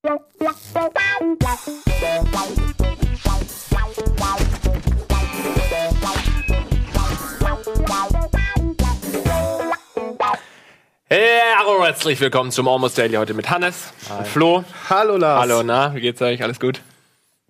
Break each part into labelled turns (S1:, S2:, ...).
S1: Hallo, herzlich willkommen zum Almost Daily heute mit Hannes und Flo.
S2: Hallo Lars.
S1: Hallo, na, wie geht's euch? Alles gut?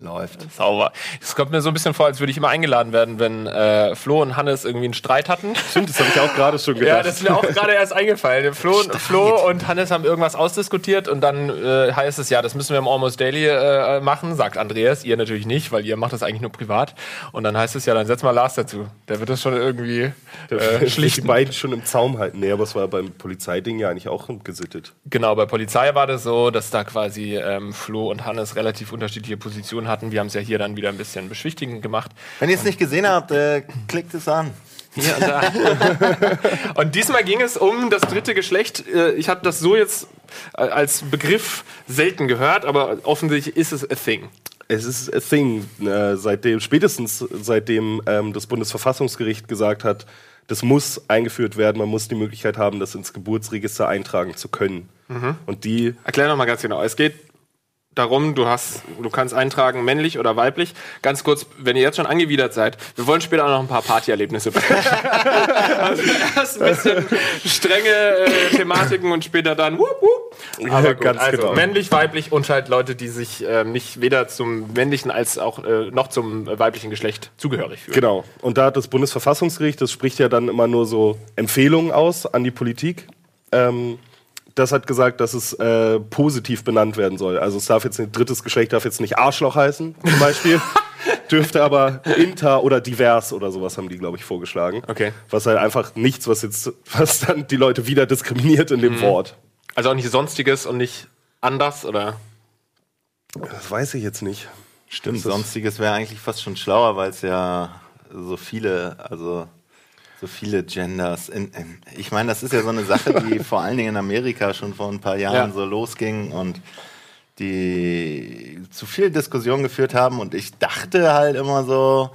S2: Läuft.
S1: Sauber. Es kommt mir so ein bisschen vor, als würde ich immer eingeladen werden, wenn äh, Flo und Hannes irgendwie einen Streit hatten.
S2: Stimmt, das habe ich auch gerade schon gedacht.
S1: Ja, das ist mir auch gerade erst eingefallen. Flo, Flo und Hannes haben irgendwas ausdiskutiert und dann äh, heißt es, ja, das müssen wir im Almost Daily äh, machen, sagt Andreas. Ihr natürlich nicht, weil ihr macht das eigentlich nur privat. Und dann heißt es ja, dann setz mal Lars dazu. Der wird das schon irgendwie äh,
S2: Die
S1: schlichten.
S2: beiden schon im Zaum halten. Nee, aber es war beim Polizeiding ja eigentlich auch gesittet.
S1: Genau, bei Polizei war das so, dass da quasi ähm, Flo und Hannes relativ unterschiedliche Positionen hatten. Wir haben es ja hier dann wieder ein bisschen beschwichtigend gemacht.
S3: Wenn ihr es nicht gesehen habt, äh, klickt es an.
S1: Hier und da. und diesmal ging es um das dritte Geschlecht. Äh, Ich habe das so jetzt äh, als Begriff selten gehört, aber offensichtlich ist es a thing.
S2: Es ist a thing, äh, seitdem, spätestens seitdem ähm, das Bundesverfassungsgericht gesagt hat, das muss eingeführt werden, man muss die Möglichkeit haben, das ins Geburtsregister eintragen zu können. Und die,
S1: Erklär noch mal ganz genau. Es geht darum, du hast, du kannst eintragen, männlich oder weiblich. Ganz kurz, wenn ihr jetzt schon angewidert seid, wir wollen später auch noch ein paar Partyerlebnisse. also erst ein bisschen strenge äh, Thematiken und später dann wup, wup. Aber gut,
S2: Ganz
S1: also
S2: genau.
S1: männlich, weiblich und halt Leute, die sich ähm, nicht weder zum männlichen als auch äh, noch zum äh, weiblichen Geschlecht zugehörig fühlen.
S2: genau. Und da hat das Bundesverfassungsgericht, das spricht ja dann immer nur so Empfehlungen aus an die Politik. Ähm, das hat gesagt, dass es äh, positiv benannt werden soll. Also es darf jetzt ein drittes Geschlecht darf jetzt nicht Arschloch heißen, zum Beispiel. Dürfte aber inter oder divers oder sowas haben die, glaube ich, vorgeschlagen.
S1: Okay.
S2: Was halt einfach nichts, was jetzt, was dann die Leute wieder diskriminiert in dem
S1: Mhm.
S2: Wort.
S1: Also auch nicht sonstiges und nicht anders oder
S2: Das weiß ich jetzt nicht.
S3: Stimmt, sonstiges wäre eigentlich fast schon schlauer, weil es ja so viele, also so viele Genders. In, in, ich meine, das ist ja so eine Sache, die vor allen Dingen in Amerika schon vor ein paar Jahren
S1: Ja.
S3: so losging und die zu viel Diskussion geführt haben. Und ich dachte halt immer so,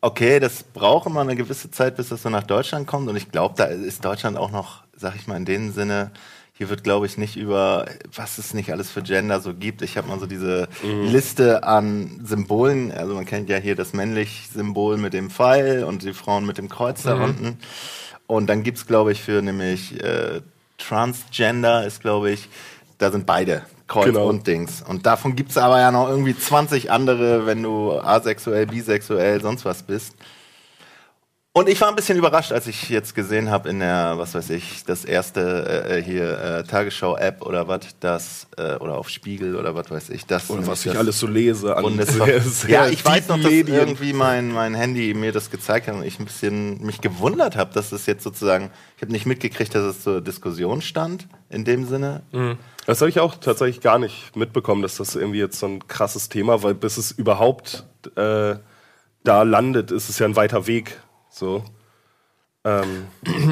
S3: okay, das braucht immer eine gewisse Zeit, bis das so nach Deutschland kommt. Und ich glaube, da ist Deutschland auch noch, sag ich mal, in dem Sinne, hier wird, glaube ich, nicht über, was es nicht alles für Gender so gibt. Ich habe mal so diese Liste an Symbolen. Also man kennt ja hier das männlich-Symbol mit dem Pfeil und die Frauen mit dem Kreuz da unten. Und dann gibt's glaube ich, für nämlich äh, Transgender ist, glaube ich, da sind beide. Kreuz
S2: Genau.
S3: und Dings. Und davon gibt's aber ja noch irgendwie 20 andere, wenn du asexuell, bisexuell, sonst was bist. Und ich war ein bisschen überrascht, als ich jetzt gesehen habe in der, was weiß ich, das erste äh, hier äh, Tagesschau-App oder was, das äh, oder auf Spiegel oder was weiß ich, das
S2: Oder was ich
S3: das
S2: alles so lese an sehr, sehr
S3: ja, ich weiß noch, dass
S2: Medien.
S3: irgendwie mein, mein Handy mir das gezeigt hat und ich ein bisschen mich gewundert habe, dass es jetzt sozusagen, ich habe nicht mitgekriegt, dass es zur Diskussion stand in dem Sinne.
S2: Das habe ich auch tatsächlich gar nicht mitbekommen, dass das irgendwie jetzt so ein krasses Thema, weil bis es überhaupt äh, da landet, ist es ja ein weiter Weg. So. Ähm,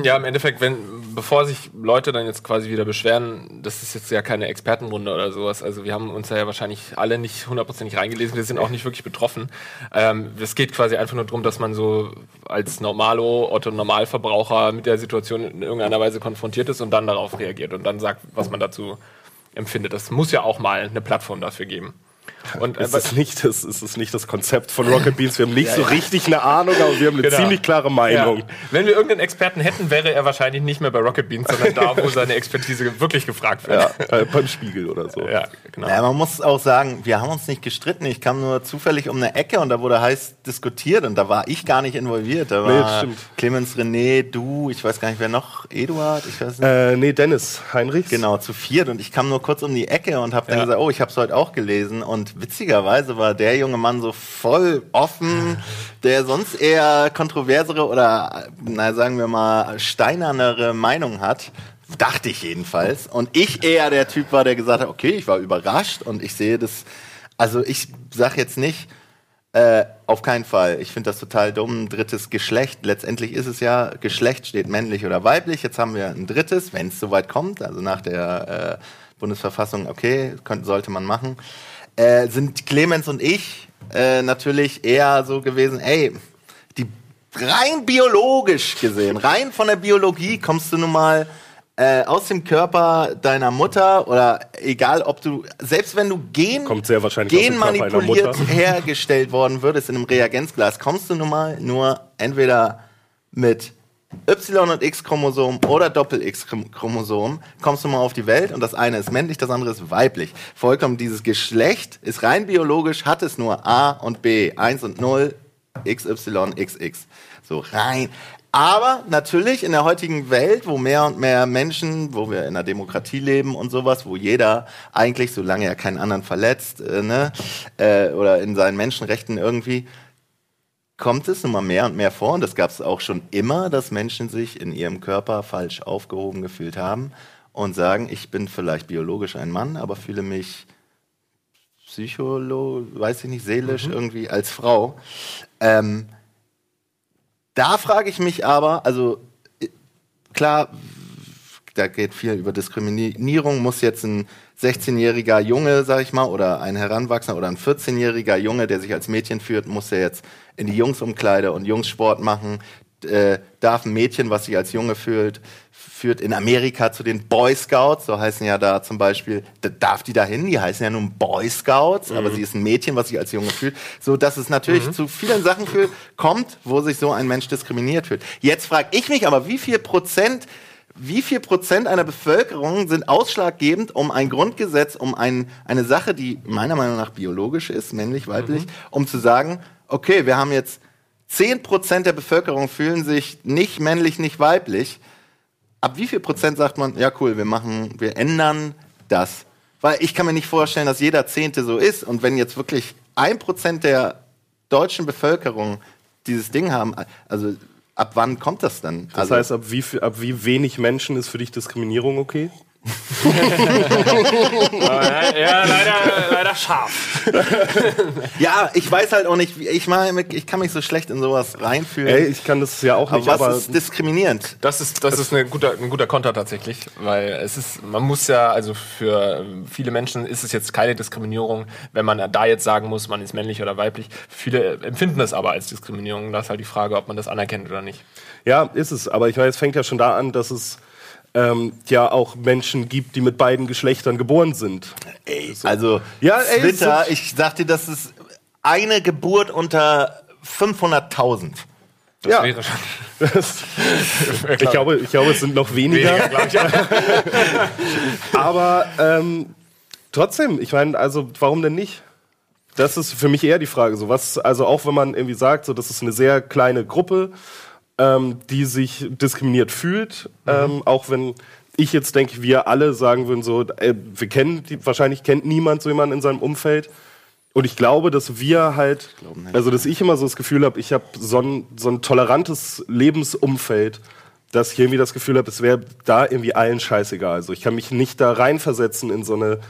S1: Ja, im Endeffekt, wenn, bevor sich Leute dann jetzt quasi wieder beschweren, das ist jetzt ja keine Expertenrunde oder sowas. Also wir haben uns da ja wahrscheinlich alle nicht hundertprozentig reingelesen, wir sind auch nicht wirklich betroffen. Ähm, es geht quasi einfach nur darum, dass man so als Normalo, Otto Normalverbraucher mit der Situation in irgendeiner Weise konfrontiert ist und dann darauf reagiert und dann sagt, was man dazu empfindet. Das muss ja auch mal eine Plattform dafür geben. Und
S2: ist, es nicht das, ist es nicht das Konzept von Rocket Beans? Wir haben nicht so richtig eine Ahnung, aber wir haben eine
S1: Genau.
S2: ziemlich klare Meinung.
S1: Ja. Wenn wir irgendeinen Experten hätten, wäre er wahrscheinlich nicht mehr bei Rocket Beans, sondern da, wo seine Expertise wirklich gefragt wird.
S2: Ja, äh, beim Spiegel oder so.
S1: Ja, genau.
S3: Ja, man muss auch sagen, wir haben uns nicht gestritten. Ich kam nur zufällig um eine Ecke und da wurde heiß diskutiert und da war ich gar nicht involviert. Da
S2: Nee,
S3: war
S2: stimmt.
S3: Clemens René, du, ich weiß gar nicht, wer noch, Eduard, ich weiß nicht.
S2: Äh, nee, Dennis Heinrichs.
S3: Genau, zu viert und ich kam nur kurz um die Ecke und habe dann
S1: Ja.
S3: gesagt, oh, ich habe es heute auch gelesen und witzigerweise war der junge Mann so voll offen, der sonst eher kontroversere oder, na sagen wir mal, steinernere Meinung hat. Dachte ich jedenfalls. Und ich eher der Typ war, der gesagt hat, okay, ich war überrascht und ich sehe das, also ich sag jetzt nicht, äh, auf keinen Fall. Ich finde das total dumm. Drittes Geschlecht. Letztendlich ist es ja, Geschlecht steht männlich oder weiblich. Jetzt haben wir ein drittes, wenn es soweit kommt, also nach der äh, Bundesverfassung, okay, könnte, sollte man machen. Äh, sind Clemens und ich äh, natürlich eher so gewesen, ey, die rein biologisch gesehen, rein von der Biologie kommst du nun mal äh, aus dem Körper deiner Mutter oder egal ob du, selbst wenn du Gen,
S2: Kommt sehr wahrscheinlich
S3: genmanipuliert hergestellt worden würdest in einem Reagenzglas, kommst du nun mal nur entweder mit Y- und X-Chromosom oder Doppel-X-Chromosom, kommst du mal auf die Welt und das eine ist männlich, das andere ist weiblich. Vollkommen dieses Geschlecht ist rein biologisch, hat es nur A und B, 1 und 0, XY, XX. So rein. Aber natürlich in der heutigen Welt, wo mehr und mehr Menschen, wo wir in einer Demokratie leben und sowas, wo jeder eigentlich, solange er keinen anderen verletzt, äh, ne, äh, oder in seinen Menschenrechten irgendwie, kommt es immer mehr und mehr vor, und das gab es auch schon immer, dass Menschen sich in ihrem Körper falsch aufgehoben gefühlt haben und sagen, ich bin vielleicht biologisch ein Mann, aber fühle mich psycholo, weiß ich nicht, seelisch irgendwie als Frau. Ähm, da frage ich mich aber, also äh, klar, da geht viel über Diskriminierung, muss jetzt ein 16-jähriger Junge, sag ich mal, oder ein Heranwachsender oder ein 14-jähriger Junge, der sich als Mädchen führt, muss er jetzt in die Jungsumkleide und Jungssport machen, äh, darf ein Mädchen, was sich als Junge fühlt, führt in Amerika zu den Boy Scouts, so heißen ja da zum Beispiel, da darf die da hin, die heißen ja nun Boy Scouts, aber sie ist ein Mädchen, was sich als Junge fühlt, so dass es natürlich zu vielen Sachen führt, kommt, wo sich so ein Mensch diskriminiert fühlt. Jetzt frage ich mich aber, wie viel Prozent wie viel Prozent einer Bevölkerung sind ausschlaggebend, um ein Grundgesetz, um ein, eine Sache, die meiner Meinung nach biologisch ist, männlich, weiblich, um zu sagen, okay, wir haben jetzt 10 Prozent der Bevölkerung fühlen sich nicht männlich, nicht weiblich. Ab wie viel Prozent sagt man, ja cool, wir machen, wir ändern das? Weil ich kann mir nicht vorstellen, dass jeder Zehnte so ist. Und wenn jetzt wirklich ein Prozent der deutschen Bevölkerung dieses Ding haben, also ab wann kommt das dann?
S2: Das
S3: also,
S2: heißt, ab wie, ab wie wenig Menschen ist für dich Diskriminierung okay?
S1: Ja, leider, leider scharf.
S3: ja, ich weiß halt auch nicht, ich, meine, ich kann mich so schlecht in sowas reinfühlen.
S2: Ey, ich kann das ja auch
S3: aber
S2: nicht,
S3: was
S2: aber
S3: ist diskriminierend?
S1: Das ist, das ist eine guter, ein guter Konter tatsächlich, weil es ist, man muss ja, also für viele Menschen ist es jetzt keine Diskriminierung, wenn man da jetzt sagen muss, man ist männlich oder weiblich. Viele empfinden das aber als Diskriminierung. Da ist halt die Frage, ob man das anerkennt oder nicht.
S2: Ja, ist es. Aber ich meine, es fängt ja schon da an, dass es ähm, ja auch Menschen gibt, die mit beiden Geschlechtern geboren sind.
S3: Ey, also
S2: Ja, ey,
S3: Twitter,
S2: so-
S3: ich sagte, das ist eine Geburt unter 500.000.
S1: Das
S2: Ja.
S1: wäre schon.
S2: Das, ich, glaube, ich glaube, es sind noch weniger.
S1: Weniger.
S2: Aber ähm, trotzdem, ich meine, also warum denn nicht? Das ist für mich eher die Frage. So was, also auch wenn man irgendwie sagt, so das ist eine sehr kleine Gruppe, ähm, die sich diskriminiert fühlt, ähm, auch wenn ich jetzt denke, wir alle sagen würden so, äh, wir kennen die, wahrscheinlich kennt niemand so jemanden in seinem Umfeld. Und ich glaube, dass wir halt, also dass ich immer so das Gefühl habe, ich habe so ein, so ein tolerantes Lebensumfeld, dass ich irgendwie das Gefühl habe, es wäre da irgendwie allen scheißegal. Also ich kann mich nicht da reinversetzen in so eine,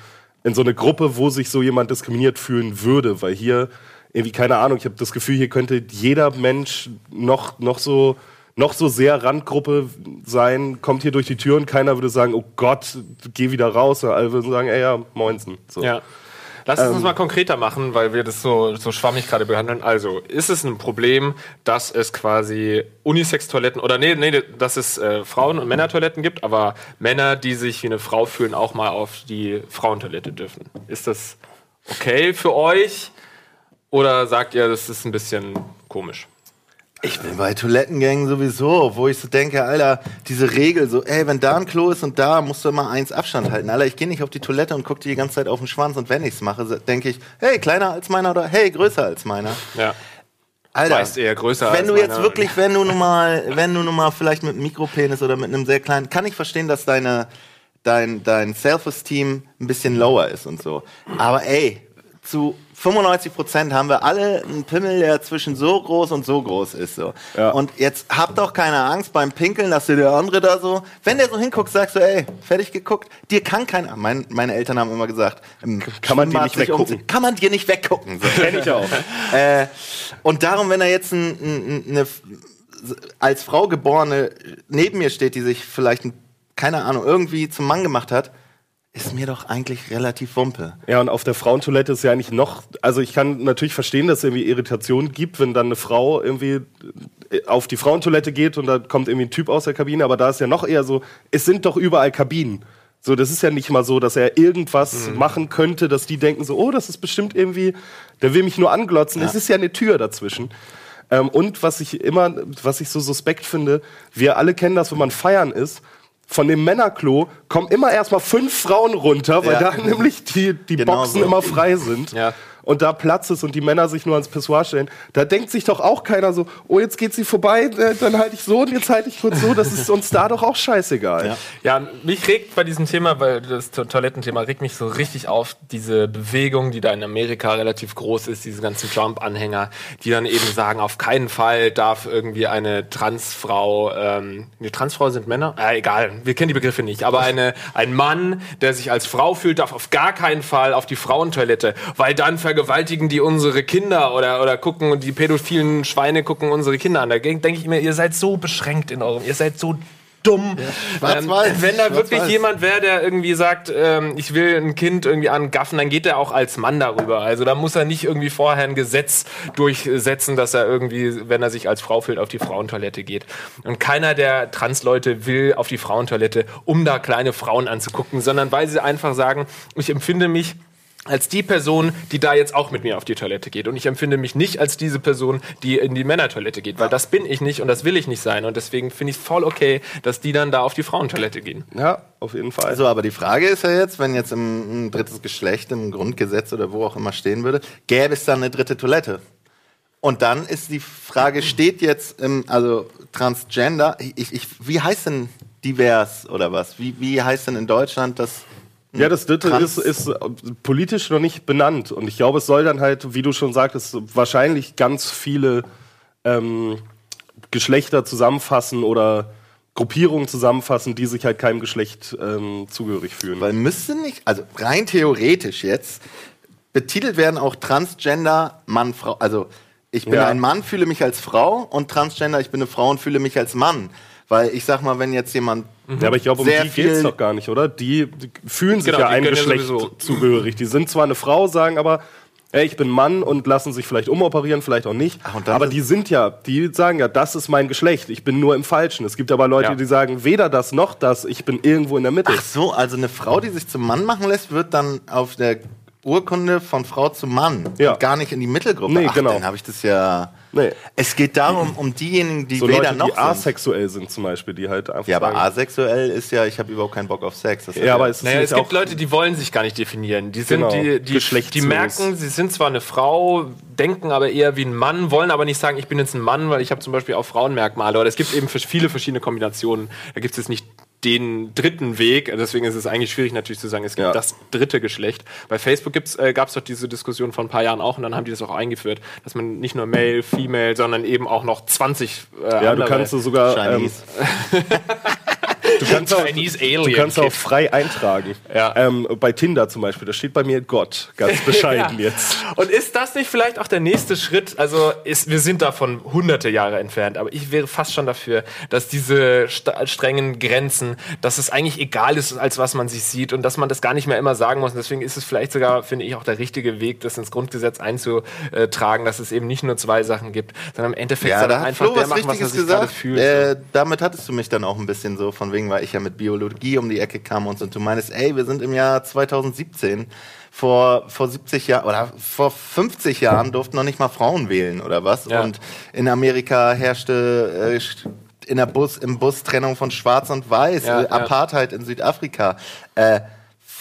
S2: in so eine Gruppe, wo sich so jemand diskriminiert fühlen würde, weil hier irgendwie, keine Ahnung, ich habe das Gefühl, hier könnte jeder Mensch noch, noch so noch so sehr Randgruppe sein, kommt hier durch die Tür und keiner würde sagen, oh Gott, geh wieder raus. Sondern alle würden sagen, ey ja, moinsen. So.
S1: Ja. Lass es uns mal konkreter machen, weil wir das so, so schwammig gerade behandeln. Also, ist es ein Problem, dass es quasi Unisex-Toiletten oder nee, nee, dass es äh, Frauen- und Männertoiletten gibt, aber Männer, die sich wie eine Frau fühlen, auch mal auf die Frauentoilette dürfen? Ist das okay für euch? Oder sagt ihr, das ist ein bisschen komisch?
S3: Ich bin bei Toilettengängen sowieso, wo ich so denke, Alter, diese Regel, so, ey, wenn da ein Klo ist und da, musst du immer eins Abstand halten. Alter, ich gehe nicht auf die Toilette und gucke die ganze Zeit auf den Schwanz und wenn ich's mache, denke ich, hey, kleiner als meiner oder hey, größer als meiner.
S1: Ja.
S3: Alter,
S1: Meist eher größer
S3: wenn
S1: als
S3: du jetzt wirklich, wenn du nun mal, wenn du nun mal vielleicht mit einem Mikropenis oder mit einem sehr kleinen, kann ich verstehen, dass deine, dein, dein Self-Esteem ein bisschen lower ist und so. Aber ey, zu 95 Prozent haben wir alle einen Pimmel, der zwischen so groß und so groß ist. So.
S2: Ja.
S3: Und jetzt hab doch keine Angst beim Pinkeln, dass dir der andere da so, wenn der so hinguckt, sagst du, ey, fertig geguckt. Dir kann keiner, mein, meine Eltern haben immer gesagt, im
S2: Kann man dir nicht weggucken.
S3: umziehen. Kann man dir nicht weggucken. So.
S2: Kenn ich auch.
S3: Äh, und darum, wenn er jetzt ein, ein, eine als Frau geborene neben mir steht, die sich vielleicht, ein- keine Ahnung, irgendwie zum Mann gemacht hat, ist mir doch eigentlich relativ wumpe.
S2: Ja, und auf der Frauentoilette ist ja eigentlich noch, also ich kann natürlich verstehen, dass es irgendwie Irritationen gibt, wenn dann eine Frau irgendwie äh, auf die Frauentoilette geht und da kommt irgendwie ein Typ aus der Kabine, aber da ist ja noch eher so, es sind doch überall Kabinen. So, das ist ja nicht mal so, dass er irgendwas mhm. machen könnte, dass die denken so, oh, das ist bestimmt irgendwie, der will mich nur anglotzen. Ja. Es ist ja eine Tür dazwischen. Ähm, und was ich immer, was ich so suspekt finde, wir alle kennen das, wenn man feiern ist von dem Männerklo kommen immer erstmal fünf Frauen runter, weil ja. da nämlich die, die genau Boxen so. immer frei sind. Ja und da Platz ist und die Männer sich nur ans Pissoir stellen, da denkt sich doch auch keiner so, oh, jetzt geht sie vorbei, äh, dann halte ich so und jetzt halte ich kurz so. Das ist uns da doch auch scheißegal.
S1: Ja. ja, mich regt bei diesem Thema, weil das Toilettenthema regt mich so richtig auf, diese Bewegung, die da in Amerika relativ groß ist, diese ganzen Trump-Anhänger, die dann eben sagen, auf keinen Fall darf irgendwie eine Transfrau, ähm, die Transfrau sind Männer? Äh, egal, wir kennen die Begriffe nicht, aber eine, ein Mann, der sich als Frau fühlt, darf auf gar keinen Fall auf die Frauentoilette, weil dann ver vergewaltigen die unsere Kinder oder, oder gucken und die pädophilen Schweine gucken unsere Kinder an. Da denke ich mir, ihr seid so beschränkt in eurem, ihr seid so dumm. Ja. Ähm, wenn da wirklich jemand wäre, der irgendwie sagt, ähm, ich will ein Kind irgendwie angaffen, dann geht er auch als Mann darüber. Also da muss er nicht irgendwie vorher ein Gesetz durchsetzen, dass er irgendwie, wenn er sich als Frau fühlt, auf die Frauentoilette geht. Und keiner der Transleute will auf die Frauentoilette, um da kleine Frauen anzugucken, sondern weil sie einfach sagen, ich empfinde mich als die Person, die da jetzt auch mit mir auf die Toilette geht. Und ich empfinde mich nicht als diese Person, die in die Männertoilette geht, weil ja. das bin ich nicht und das will ich nicht sein. Und deswegen finde ich es voll okay, dass die dann da auf die Frauentoilette gehen.
S2: Ja, auf jeden Fall.
S3: Also, aber die Frage ist ja jetzt, wenn jetzt im, ein drittes Geschlecht im Grundgesetz oder wo auch immer stehen würde, gäbe es dann eine dritte Toilette? Und dann ist die Frage, steht jetzt im, also Transgender, ich, ich, wie heißt denn divers oder was? Wie, wie heißt denn in Deutschland das
S2: ja, das dritte ist, ist politisch noch nicht benannt. Und ich glaube, es soll dann halt, wie du schon sagtest, wahrscheinlich ganz viele ähm, Geschlechter zusammenfassen oder Gruppierungen zusammenfassen, die sich halt keinem Geschlecht ähm, zugehörig fühlen.
S3: Weil müsste nicht, also rein theoretisch jetzt, betitelt werden auch Transgender Mann, Frau. Also ich bin ja. ein Mann, fühle mich als Frau und Transgender, ich bin eine Frau und fühle mich als Mann. Weil ich sag mal, wenn jetzt jemand.
S2: Mhm. Ja, aber ich glaube, um die geht es doch gar nicht, oder? Die, die fühlen sich genau, ja einem Geschlecht ja zugehörig. Die sind zwar eine Frau, sagen aber, ey, ich bin Mann und lassen sich vielleicht umoperieren, vielleicht auch nicht. Ach, aber die sind ja, die sagen ja, das ist mein Geschlecht, ich bin nur im Falschen. Es gibt aber Leute, ja. die sagen, weder das noch das, ich bin irgendwo in der Mitte.
S3: Ach so, also eine Frau, die sich zum Mann machen lässt, wird dann auf der Urkunde von Frau zu Mann ja. und gar nicht in die Mittelgruppe.
S2: Nee, Ach, genau.
S3: Dann habe ich das ja. Nee. Es geht darum, um diejenigen, die
S2: so weder Leute, noch die asexuell sind zum Beispiel, die halt einfach.
S3: Ja, aber asexuell ist ja, ich habe überhaupt keinen Bock auf Sex.
S1: Das ja, aber es, naja, es gibt Leute, die wollen sich gar nicht definieren. Die sind, genau. die, die, die merken, sie sind zwar eine Frau, denken aber eher wie ein Mann, wollen aber nicht sagen, ich bin jetzt ein Mann, weil ich habe zum Beispiel auch Frauenmerkmale. Oder es gibt eben viele verschiedene Kombinationen. Da gibt es jetzt nicht den dritten Weg. Deswegen ist es eigentlich schwierig natürlich zu sagen, es gibt ja. das dritte Geschlecht. Bei Facebook äh, gab es doch diese Diskussion vor ein paar Jahren auch und dann haben die das auch eingeführt, dass man nicht nur Male, Female, sondern eben auch noch 20
S2: äh, Ja, du kannst sogar Chinese. Ähm, Du kannst, auch, du kannst auch frei eintragen. Ja. Ähm, bei Tinder zum Beispiel, da steht bei mir Gott, ganz bescheiden ja. jetzt.
S1: Und ist das nicht vielleicht auch der nächste Schritt? Also ist, wir sind davon hunderte Jahre entfernt, aber ich wäre fast schon dafür, dass diese strengen Grenzen, dass es eigentlich egal ist, als was man sich sieht und dass man das gar nicht mehr immer sagen muss. Und deswegen ist es vielleicht sogar, finde ich, auch der richtige Weg, das ins Grundgesetz einzutragen, dass es eben nicht nur zwei Sachen gibt, sondern im Endeffekt
S3: ja, da einfach Flo der machen, was er sich gesagt. fühlt. Äh, damit hattest du mich dann auch ein bisschen so von wegen, weil ich ja mit Biologie um die Ecke kam und so. Und du meinst, ey, wir sind im Jahr 2017. Vor, vor 70 Jahren oder vor 50 Jahren durften noch nicht mal Frauen wählen oder was. Ja. Und in Amerika herrschte äh, in der Bus, im Bus Trennung von Schwarz und Weiß, ja, äh, Apartheid in Südafrika. Äh,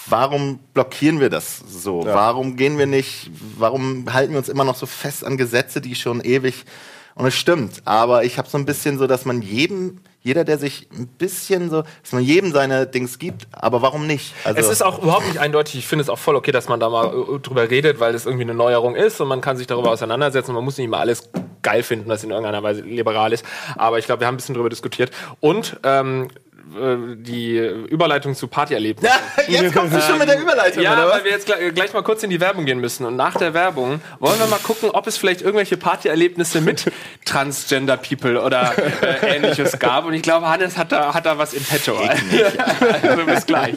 S3: warum blockieren wir das so? Ja. Warum gehen wir nicht, warum halten wir uns immer noch so fest an Gesetze, die schon ewig und es stimmt, aber ich habe so ein bisschen so, dass man jedem jeder, der sich ein bisschen so, dass man jedem seine Dings gibt, aber warum nicht?
S1: Also es ist auch überhaupt nicht eindeutig. Ich finde es auch voll okay, dass man da mal äh, drüber redet, weil es irgendwie eine Neuerung ist und man kann sich darüber auseinandersetzen. Man muss nicht immer alles geil finden, was in irgendeiner Weise liberal ist. Aber ich glaube, wir haben ein bisschen drüber diskutiert. Und ähm, äh, die Überleitung zu Partyerlebnissen.
S3: Jetzt kommst du schon mit der Überleitung,
S1: Ja,
S3: oder was?
S1: weil wir jetzt gleich, gleich mal kurz in die Werbung gehen müssen. Und nach der Werbung wollen wir mal gucken, ob es vielleicht irgendwelche Partyerlebnisse mit Transgender People oder äh, ähnliches gab. Und ich glaube, Hannes hat da, hat da was in petto. also bis gleich.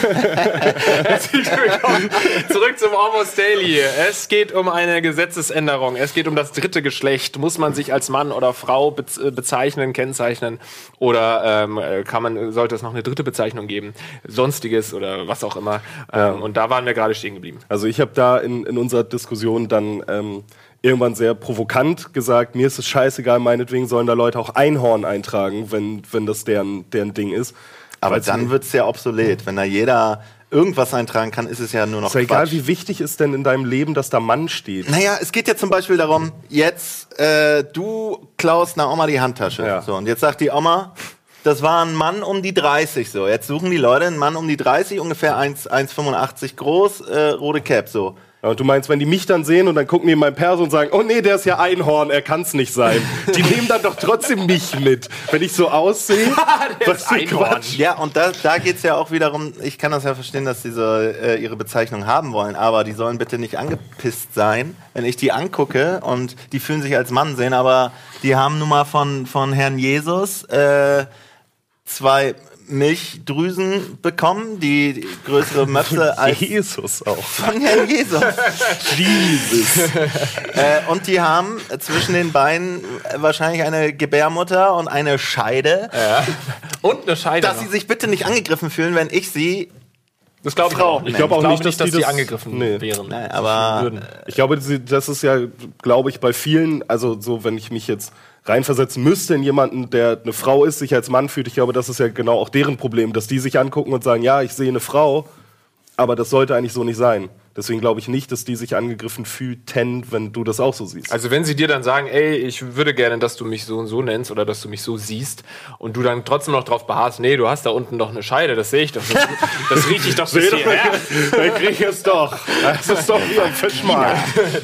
S1: Zurück zum Almost Daily. Es geht um eine Gesetzesänderung. Es geht um das dritte Geschlecht. Muss man sich als Mann oder Frau äh, bezeichnen, kennzeichnen? Oder ähm, äh, kann man, sollte es noch eine dritte Bezeichnung geben? Sonstiges oder was auch immer. Ähm, und da waren wir gerade stehen geblieben.
S2: Also ich habe da in, in unserer Diskussion dann ähm, irgendwann sehr provokant gesagt, mir ist es scheißegal, meinetwegen sollen da Leute auch Einhorn eintragen, wenn, wenn das deren, deren Ding ist.
S3: Aber
S2: Weil's
S3: dann
S2: mir-
S3: wird's ja obsolet. Wenn da jeder irgendwas eintragen kann, ist es ja nur noch
S2: ist ja egal, wie wichtig ist denn in deinem Leben, dass da Mann steht.
S3: Naja, es geht ja zum Beispiel darum, jetzt, äh, du klaust einer Oma die Handtasche.
S2: Ja.
S3: So, und jetzt sagt die Oma, das war ein Mann um die 30 so. Jetzt suchen die Leute einen Mann um die 30, ungefähr 1 1,85 groß, äh, rote Cap so.
S2: Ja, und du meinst, wenn die mich dann sehen und dann gucken die in mein Perso und sagen, oh nee, der ist ja Einhorn, er kann's nicht sein. Die nehmen dann doch trotzdem mich mit. Wenn ich so aussehe, was für
S1: Einhorn.
S2: Quatsch.
S3: Ja, und da, da geht's ja auch wiederum, ich kann das ja verstehen, dass die so äh, ihre Bezeichnung haben wollen, aber die sollen bitte nicht angepisst sein, wenn ich die angucke und die fühlen sich als Mann sehen, aber die haben nun mal von, von Herrn Jesus äh, zwei Milchdrüsen bekommen, die größere Möpse als
S2: Jesus auch.
S3: von Herrn Jesus.
S2: Jesus.
S3: äh, und die haben zwischen den Beinen wahrscheinlich eine Gebärmutter und eine Scheide,
S1: Und eine Scheide.
S3: dass sie sich bitte nicht angegriffen fühlen, wenn ich sie
S1: das glaube ich auch.
S3: Ich
S2: glaube auch nicht, dass
S1: dass
S2: die
S1: die
S2: das-
S1: angegriffen
S2: Nee.
S1: wären.
S3: Nein, aber.
S2: Ich glaube, das ist ja, glaube ich, bei vielen, also so, wenn ich mich jetzt reinversetzen müsste in jemanden, der eine Frau ist, sich als Mann fühlt, ich glaube, das ist ja genau auch deren Problem, dass die sich angucken und sagen, ja, ich sehe eine Frau, aber das sollte eigentlich so nicht sein. Deswegen glaube ich nicht, dass die sich angegriffen fühlten, wenn du das auch so siehst.
S1: Also wenn sie dir dann sagen, ey, ich würde gerne, dass du mich so und so nennst oder dass du mich so siehst und du dann trotzdem noch drauf beharrst, nee, du hast da unten doch eine Scheide, das sehe ich doch, das, das rieche ich doch hierher.
S2: Dann krieg ich es doch. Das ist doch wie am Fischmarkt.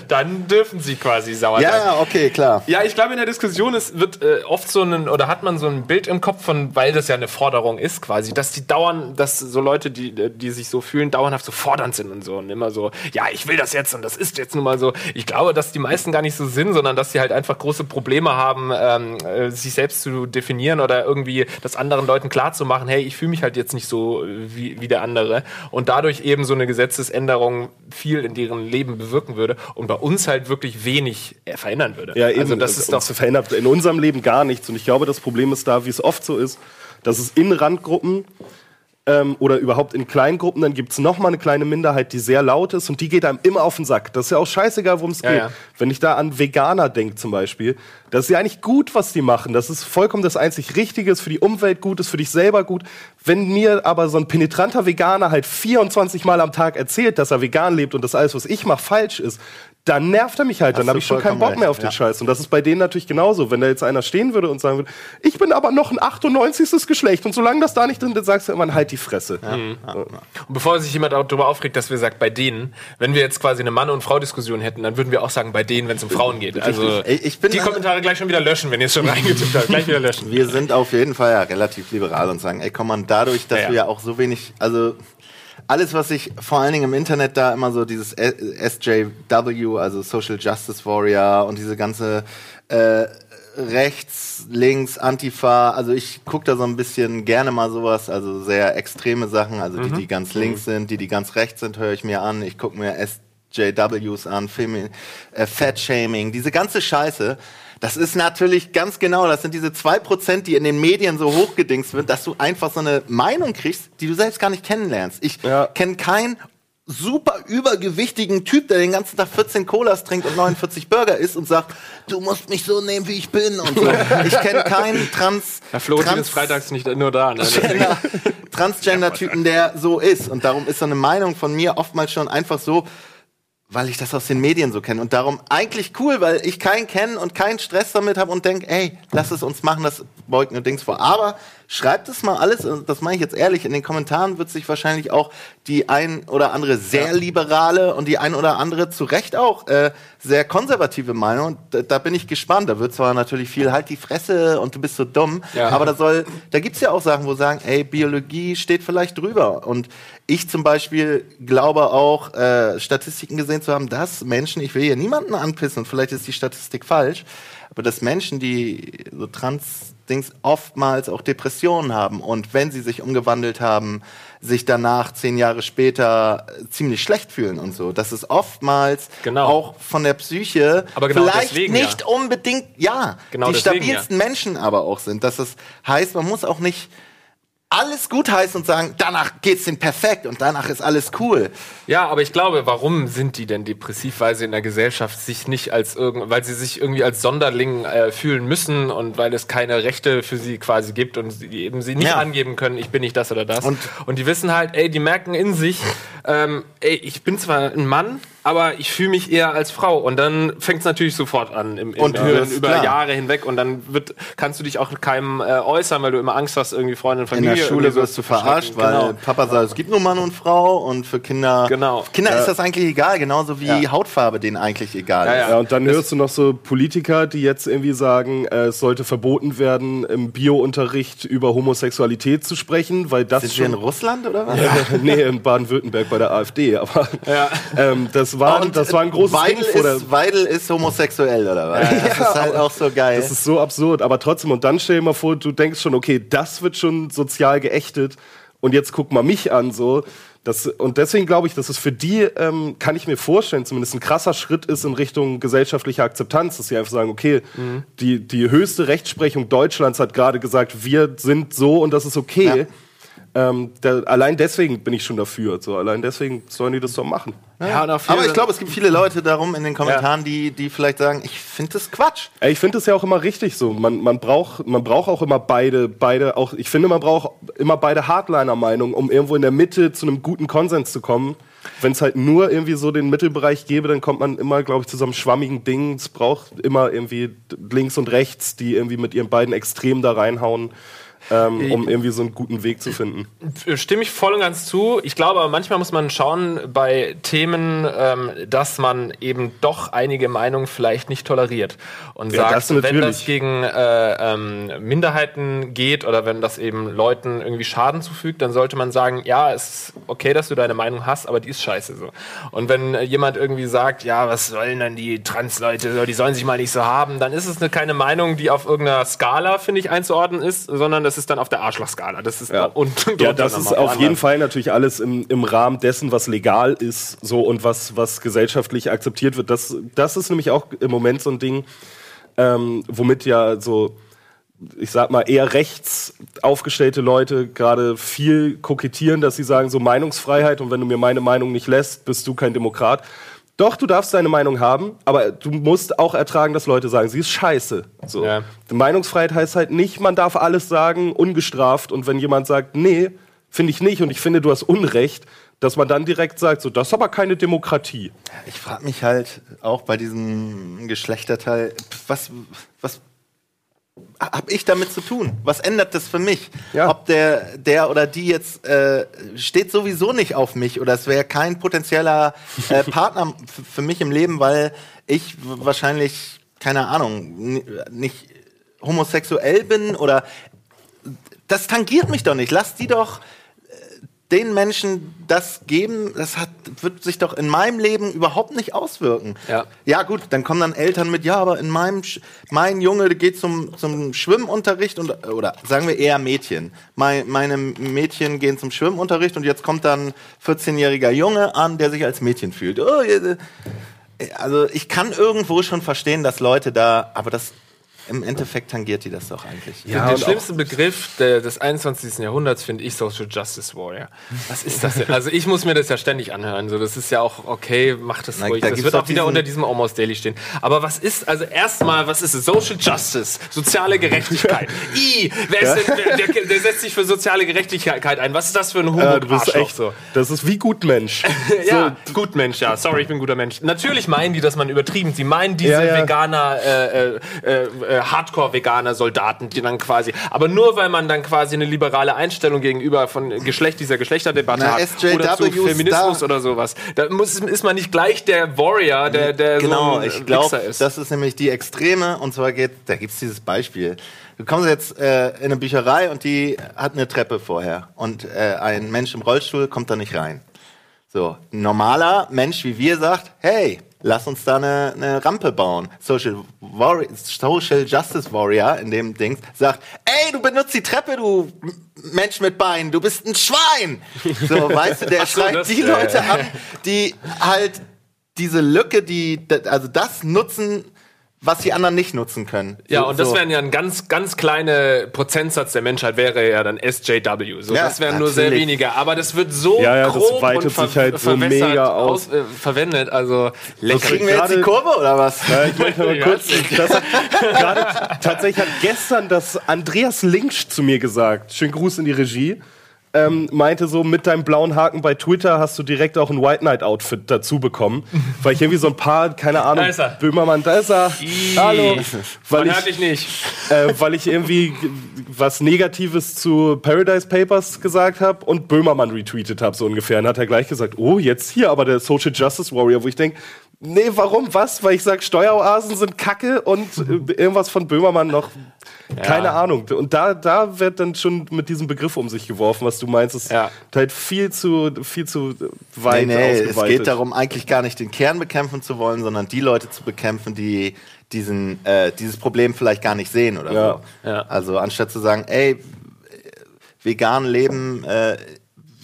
S1: Dann dürfen sie quasi sauer sein.
S3: ja, okay, klar.
S1: Ja, ich glaube, in der Diskussion ist, wird äh, oft so ein, oder hat man so ein Bild im Kopf von, weil das ja eine Forderung ist quasi, dass die dauern, dass so Leute, die, die sich so fühlen, dauerhaft so fordernd sind und so und immer so, ja, ich will das jetzt und das ist jetzt nun mal so. Ich glaube, dass die meisten gar nicht so sind, sondern dass sie halt einfach große Probleme haben, ähm, äh, sich selbst zu definieren oder irgendwie das anderen Leuten klarzumachen, hey, ich fühle mich halt jetzt nicht so äh, wie, wie der andere und dadurch eben so eine Gesetzesänderung viel in deren Leben bewirken würde und bei uns halt wirklich wenig äh, verändern würde.
S2: Ja, eben.
S1: Also das ist doch
S2: verändert in unserem Leben gar nichts. Und ich glaube, das Problem ist da, wie es oft so ist, dass es in Randgruppen ähm, oder überhaupt in Kleingruppen, dann gibt's noch mal eine kleine Minderheit, die sehr laut ist und die geht einem immer auf den Sack. Das ist ja auch scheißegal, worum es
S1: Ja,
S2: geht.
S1: ja.
S2: Wenn ich da an Veganer denke zum Beispiel, das ist ja eigentlich gut, was die machen. Das ist vollkommen das einzig Richtige, ist für die Umwelt gut, ist für dich selber gut. Wenn mir aber so ein penetranter Veganer halt 24 Mal am Tag erzählt, dass er vegan lebt und das alles, was ich mache, falsch ist, dann nervt er mich halt. Dann habe ich schon keinen Bock mehr auf den
S3: ja.
S2: Scheiß. Und das ist bei denen natürlich genauso. Wenn da jetzt einer stehen würde und sagen würde, ich bin aber noch ein 98. Geschlecht und solange das da nicht drin ist, sagst du immer, halt die Fresse.
S1: Und bevor sich jemand darüber aufregt, dass wir sagen, bei denen, wenn wir jetzt quasi eine Mann- und Frau-Diskussion hätten, dann würden wir auch sagen, bei denen, wenn es um Frauen geht. Also
S3: ich bin
S1: die Kommentare gleich schon wieder löschen, wenn ihr es schon reingetippt habt. Gleich wieder löschen.
S3: Wir sind auf jeden Fall ja relativ liberal und sagen, ey, komm man, dadurch, dass
S1: Ja, ja.
S3: wir ja auch so wenig, also alles, was ich vor allen Dingen im Internet da immer so dieses SJW, also Social Justice Warrior und diese ganze äh, rechts, links, Antifa, also ich gucke da so ein bisschen gerne mal sowas, also sehr extreme Sachen, also die, die ganz links sind, die, die ganz rechts sind, höre ich mir an. Ich gucke mir SJWs an, Femi äh, Fat-Shaming, diese ganze Scheiße. Das ist natürlich ganz genau, das sind diese zwei Prozent, die in den Medien so hochgedingst wird, dass du einfach so eine Meinung kriegst, die du selbst gar nicht kennenlernst. Ich
S2: Ja.
S3: kenne keinen super übergewichtigen Typ, der den ganzen Tag 14 Colas trinkt und 49 Burger isst und sagt, du musst mich so nehmen, wie ich bin und so. Ich kenne keinen Trans...
S1: Herr Florentin
S3: Trans
S1: ist freitags nicht nur da. Ne?
S3: Transgender- Transgender-Typen, der so ist. Und darum ist so eine Meinung von mir oftmals schon einfach so, weil ich das aus den Medien so kenne. Und darum eigentlich cool, weil ich keinen kenne und keinen Stress damit habe und denke, ey, lass es uns machen, das aufbeugende Dings vor. Aber schreibt es mal alles, und das meine ich jetzt ehrlich, in den Kommentaren wird sich wahrscheinlich auch die ein oder andere sehr liberale und die ein oder andere zu Recht auch äh, sehr konservative Meinung. Da, da bin ich gespannt. Da wird zwar natürlich viel halt die Fresse und du bist so dumm,
S1: Ja.
S3: aber da soll, da gibt's ja auch Sachen, wo sagen, ey, Biologie steht vielleicht drüber. Und ich zum Beispiel glaube auch, äh, Statistiken gesehen zu haben, dass Menschen, ich will hier niemanden anpissen, und vielleicht ist die Statistik falsch, aber dass Menschen, die so Trans-Dings oftmals auch Depressionen haben und wenn sie sich umgewandelt haben, sich danach zehn Jahre später ziemlich schlecht fühlen und so. Das ist oftmals
S1: Genau.
S3: auch von der Psyche
S1: Aber genau
S3: vielleicht
S1: deswegen,
S3: nicht
S1: ja.
S3: unbedingt, ja,
S1: Genau
S3: die
S1: deswegen,
S3: stabilsten Menschen aber auch sind. Dass es heißt, man muss auch nicht alles gut heißen und sagen, danach geht's denen perfekt und danach ist alles cool.
S1: Ja, aber ich glaube, warum sind die denn depressiv? Weil sie in der Gesellschaft sich nicht als irgend, weil sie sich irgendwie als Sonderling äh, fühlen müssen und weil es keine Rechte für sie quasi gibt und sie eben sie nicht
S3: Ja.
S1: angeben können, ich bin nicht das oder das.
S3: Und-
S1: Und, die wissen halt, ey, die merken in sich, ähm, ey, ich bin zwar ein Mann, aber ich fühle mich eher als Frau. Und dann fängt es natürlich sofort an im, im
S3: Und
S1: Hören über
S3: klar.
S1: Jahre hinweg und dann wird, kannst du dich auch keinem äh, äußern, weil du immer Angst hast, irgendwie Freundin,
S3: In
S1: Familie.
S3: der Schule
S1: so
S3: wirst du verarscht, weil
S1: Genau.
S3: Papa sagt, es gibt nur Mann und Frau und für Kinder,
S1: Genau.
S3: Kinder ist das eigentlich egal, genauso wie
S1: Ja.
S3: Hautfarbe denen eigentlich egal
S1: Ja,
S3: ist.
S1: ja.
S2: Ja, und dann hörst du noch so Politiker, die jetzt irgendwie sagen, äh, es sollte verboten werden, im Biounterricht über Homosexualität zu sprechen, weil das
S3: Sind wir in
S2: schon...
S3: Russland oder was?
S2: nee, in Baden-Württemberg bei der AfD, aber
S1: Ja.
S2: ähm, das, war,
S3: Und
S2: das war ein großes
S3: Weidel
S2: Ding vor
S3: ist, Weidel ist homosexuell oder was? das ist halt auch so geil.
S2: Das ist so absurd, aber trotzdem, und dann stell dir mal vor, du denkst schon, okay, das wird schon sozial geächtet und jetzt guck mal mich an, so. Das, und deswegen glaube ich, dass es für die, ähm, kann ich mir vorstellen, zumindest ein krasser Schritt ist in Richtung gesellschaftlicher Akzeptanz, dass sie einfach sagen, okay, die, die höchste Rechtsprechung Deutschlands hat gerade gesagt, wir sind so und das ist okay. Ähm, da, allein deswegen bin ich schon dafür. So, allein deswegen sollen die das doch machen.
S1: Ja,
S3: Aber ich glaube, es gibt viele Leute darum in den Kommentaren, die, die vielleicht sagen, ich finde das Quatsch.
S2: Ey, Ich finde es ja auch immer richtig so. Man, man, braucht, man braucht auch immer beide, beide, auch, ich finde, man braucht immer beide Hardliner-Meinungen, um irgendwo in der Mitte zu einem guten Konsens zu kommen. Wenn es halt nur irgendwie so den Mittelbereich gäbe, dann kommt man immer, glaube ich, zu so einem schwammigen Ding. Es braucht immer irgendwie links und rechts, die irgendwie mit ihren beiden Extremen da reinhauen, ähm, um irgendwie so einen guten Weg zu finden.
S1: Stimme ich voll und ganz zu. Ich glaube, aber manchmal muss man schauen bei Themen, ähm, dass man eben doch einige Meinungen vielleicht nicht toleriert. Und
S2: Ja,
S1: sagt,
S2: das
S1: wenn das gegen äh, ähm, Minderheiten geht oder wenn das eben Leuten irgendwie Schaden zufügt, dann sollte man sagen, ja, es ist okay, dass du deine Meinung hast, aber die ist scheiße so. Und wenn äh, jemand irgendwie sagt, ja, was sollen denn die Trans-Leute, die sollen sich mal nicht so haben, dann ist es eine, keine Meinung, die auf irgendeiner Skala, finde ich, einzuordnen ist, sondern das ist dann auf der Arschlochskala. Das ist
S2: Ja.
S1: unten
S2: Ja, das ist auf jeden. Fall natürlich alles im, im Rahmen dessen, was legal ist, so und was, was gesellschaftlich akzeptiert wird. Das, das ist nämlich auch im Moment so ein Ding, ähm, womit ja so, ich sag mal, eher rechts aufgestellte Leute gerade viel kokettieren, dass sie sagen, so Meinungsfreiheit und wenn du mir meine Meinung nicht lässt, bist du kein Demokrat. Doch, du darfst deine Meinung haben, aber du musst auch ertragen, dass Leute sagen, sie ist scheiße. So.
S1: Ja.
S2: Meinungsfreiheit heißt halt nicht, man darf alles sagen, ungestraft. Und wenn jemand sagt, nee, finde ich nicht und ich finde, du hast Unrecht, dass man dann direkt sagt, so, das ist aber keine Demokratie.
S3: Ich frage mich halt auch bei diesem Geschlechterteil, was, was habe ich damit zu tun? Was ändert das für mich?
S2: Ja.
S3: Ob der, der oder die jetzt äh, steht sowieso nicht auf mich oder es wäre kein potenzieller äh, Partner für mich im Leben, weil ich wahrscheinlich, keine Ahnung, ni- nicht homosexuell bin oder das tangiert mich doch nicht. Lass die doch den Menschen das geben, das hat, wird sich doch in meinem Leben überhaupt nicht auswirken.
S1: Ja.
S3: ja gut, dann kommen dann Eltern mit, ja, aber in meinem, Sch- mein Junge geht zum, zum Schwimmunterricht und, oder sagen wir eher Mädchen. Mein, meine Mädchen gehen zum Schwimmunterricht und jetzt kommt dann 14-jähriger Junge an, der sich als Mädchen fühlt. Oh, also ich kann irgendwo schon verstehen, dass Leute da, aber das im Endeffekt tangiert die das doch eigentlich.
S2: Ja,
S1: den schlimmsten Begriff der, des 21. Jahrhunderts finde ich Social Justice Warrior. Was ist das denn? Also ich muss mir das ja ständig anhören. So, das ist ja auch okay, mach das
S3: Na,
S1: ruhig.
S3: da
S1: Das wird auch wieder unter diesem Almost Daily stehen. Aber was ist, also erstmal, was ist es? Social Justice, soziale Gerechtigkeit. I, wer, ist denn, der, der, der setzt sich für soziale Gerechtigkeit ein. Was ist das für ein
S2: Ja, du bist
S1: Humbug-Arschloch
S2: echt
S1: so?
S2: Das ist wie Gutmensch.
S1: Ja, gut Mensch, ja. Sorry, ich bin ein guter Mensch. Natürlich meinen die, dass man übertrieben. Sie meinen diese
S2: Ja, ja.
S1: Veganer, äh, äh, äh, äh, Hardcore-Veganer-Soldaten, die dann quasi, aber nur weil man dann quasi eine liberale Einstellung gegenüber von Geschlecht, dieser Geschlechterdebatte
S3: Na,
S1: hat
S3: SJWs
S1: oder zu Feminismus
S3: da-
S1: oder sowas. Da muss, ist man nicht gleich der Warrior, der, der
S3: genau,
S1: so ein
S3: ich glaube, das ist nämlich die Extreme. Und zwar geht, da gibt's dieses Beispiel. Du kommst jetzt äh, in eine Bücherei und die hat eine Treppe vorher. Und äh, ein Mensch im Rollstuhl kommt da nicht rein. So, ein normaler Mensch wie wir sagt, hey, lass uns da eine, eine Rampe bauen. Social, Social Justice Warrior in dem Ding sagt, ey, du benutzt die Treppe, du Mensch mit Beinen, du bist ein Schwein. So, weißt du, der
S1: so,
S3: schreit die Leute
S1: ja.
S3: an, die halt diese Lücke, die, also das nutzen, was die anderen nicht nutzen können.
S1: Ja,
S3: So-
S1: und das
S3: so.
S1: wären ja ein ganz, ganz kleiner Prozentsatz der Menschheit wäre ja dann SJW. So,
S3: Ja,
S1: das wären nur sehr
S3: natürlich.
S1: wenige. Aber das wird so
S2: Ja, ja, das
S1: grob
S2: weitet
S1: und ver
S2: sich halt so
S1: verwässert
S2: mega aus.
S1: äh, verwendet. Also lächerlich.
S3: Kriegen wir jetzt die Kurve oder was?
S2: Ja, ich möchte mal kurz, das hat gerade tatsächlich hat gestern das Andreas Linksch zu mir gesagt. Schönen Gruß in die Regie. Ähm, meinte so, mit deinem blauen Haken bei Twitter hast du direkt auch ein White Knight Outfit dazu bekommen. Weil ich irgendwie so ein paar, keine Ahnung,
S1: Da ist er.
S2: Böhmermann, da ist er. Hallo. Weil ich,
S1: dich nicht.
S2: äh, weil ich irgendwie was Negatives zu Paradise Papers gesagt habe und Böhmermann retweetet habe, so ungefähr. Und hat er gleich gesagt, oh, jetzt hier aber der Social Justice Warrior, wo ich denke, nee, warum, was? Weil ich sage, Steueroasen sind Kacke und äh, irgendwas von Böhmermann noch, keine Ahnung. Und da, da wird dann schon mit diesem Begriff um sich geworfen, was du meinst, ist
S1: Ja.
S2: halt viel zu, viel zu weit
S3: Nee, nee, es geht darum, eigentlich gar nicht den Kern bekämpfen zu wollen, sondern die Leute zu bekämpfen, die diesen, äh, dieses Problem vielleicht gar nicht sehen oder
S2: Ja.
S3: so.
S1: Ja.
S3: Also anstatt zu sagen, ey, vegan leben äh,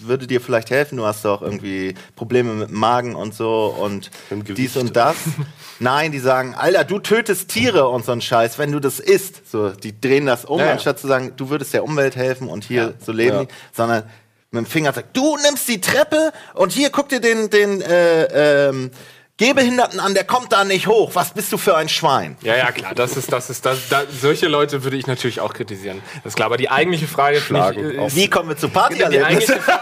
S3: würde dir vielleicht helfen, du hast doch irgendwie Probleme mit dem Magen und so und dies und das. Nein, die sagen, Alter, du tötest Tiere und so ein Scheiß, wenn du das isst. So, die drehen das um,
S1: Ja, ja.
S3: anstatt zu sagen, du würdest der Umwelt helfen und hier so leben,
S2: Ja.
S3: sondern mit dem Finger sagt, du nimmst die Treppe und hier guck dir den, den äh, ähm, Gehbehinderten an, der kommt da nicht hoch. Was bist du für ein Schwein?
S1: Ja, ja, klar, das ist, das ist, das, da, solche Leute würde ich natürlich auch kritisieren. Das ist klar, aber die eigentliche Frage
S2: Schlagen.
S1: äh, ist,
S3: Wie kommen wir zu
S1: die,
S3: Partyerlebnissen?
S1: eigentliche,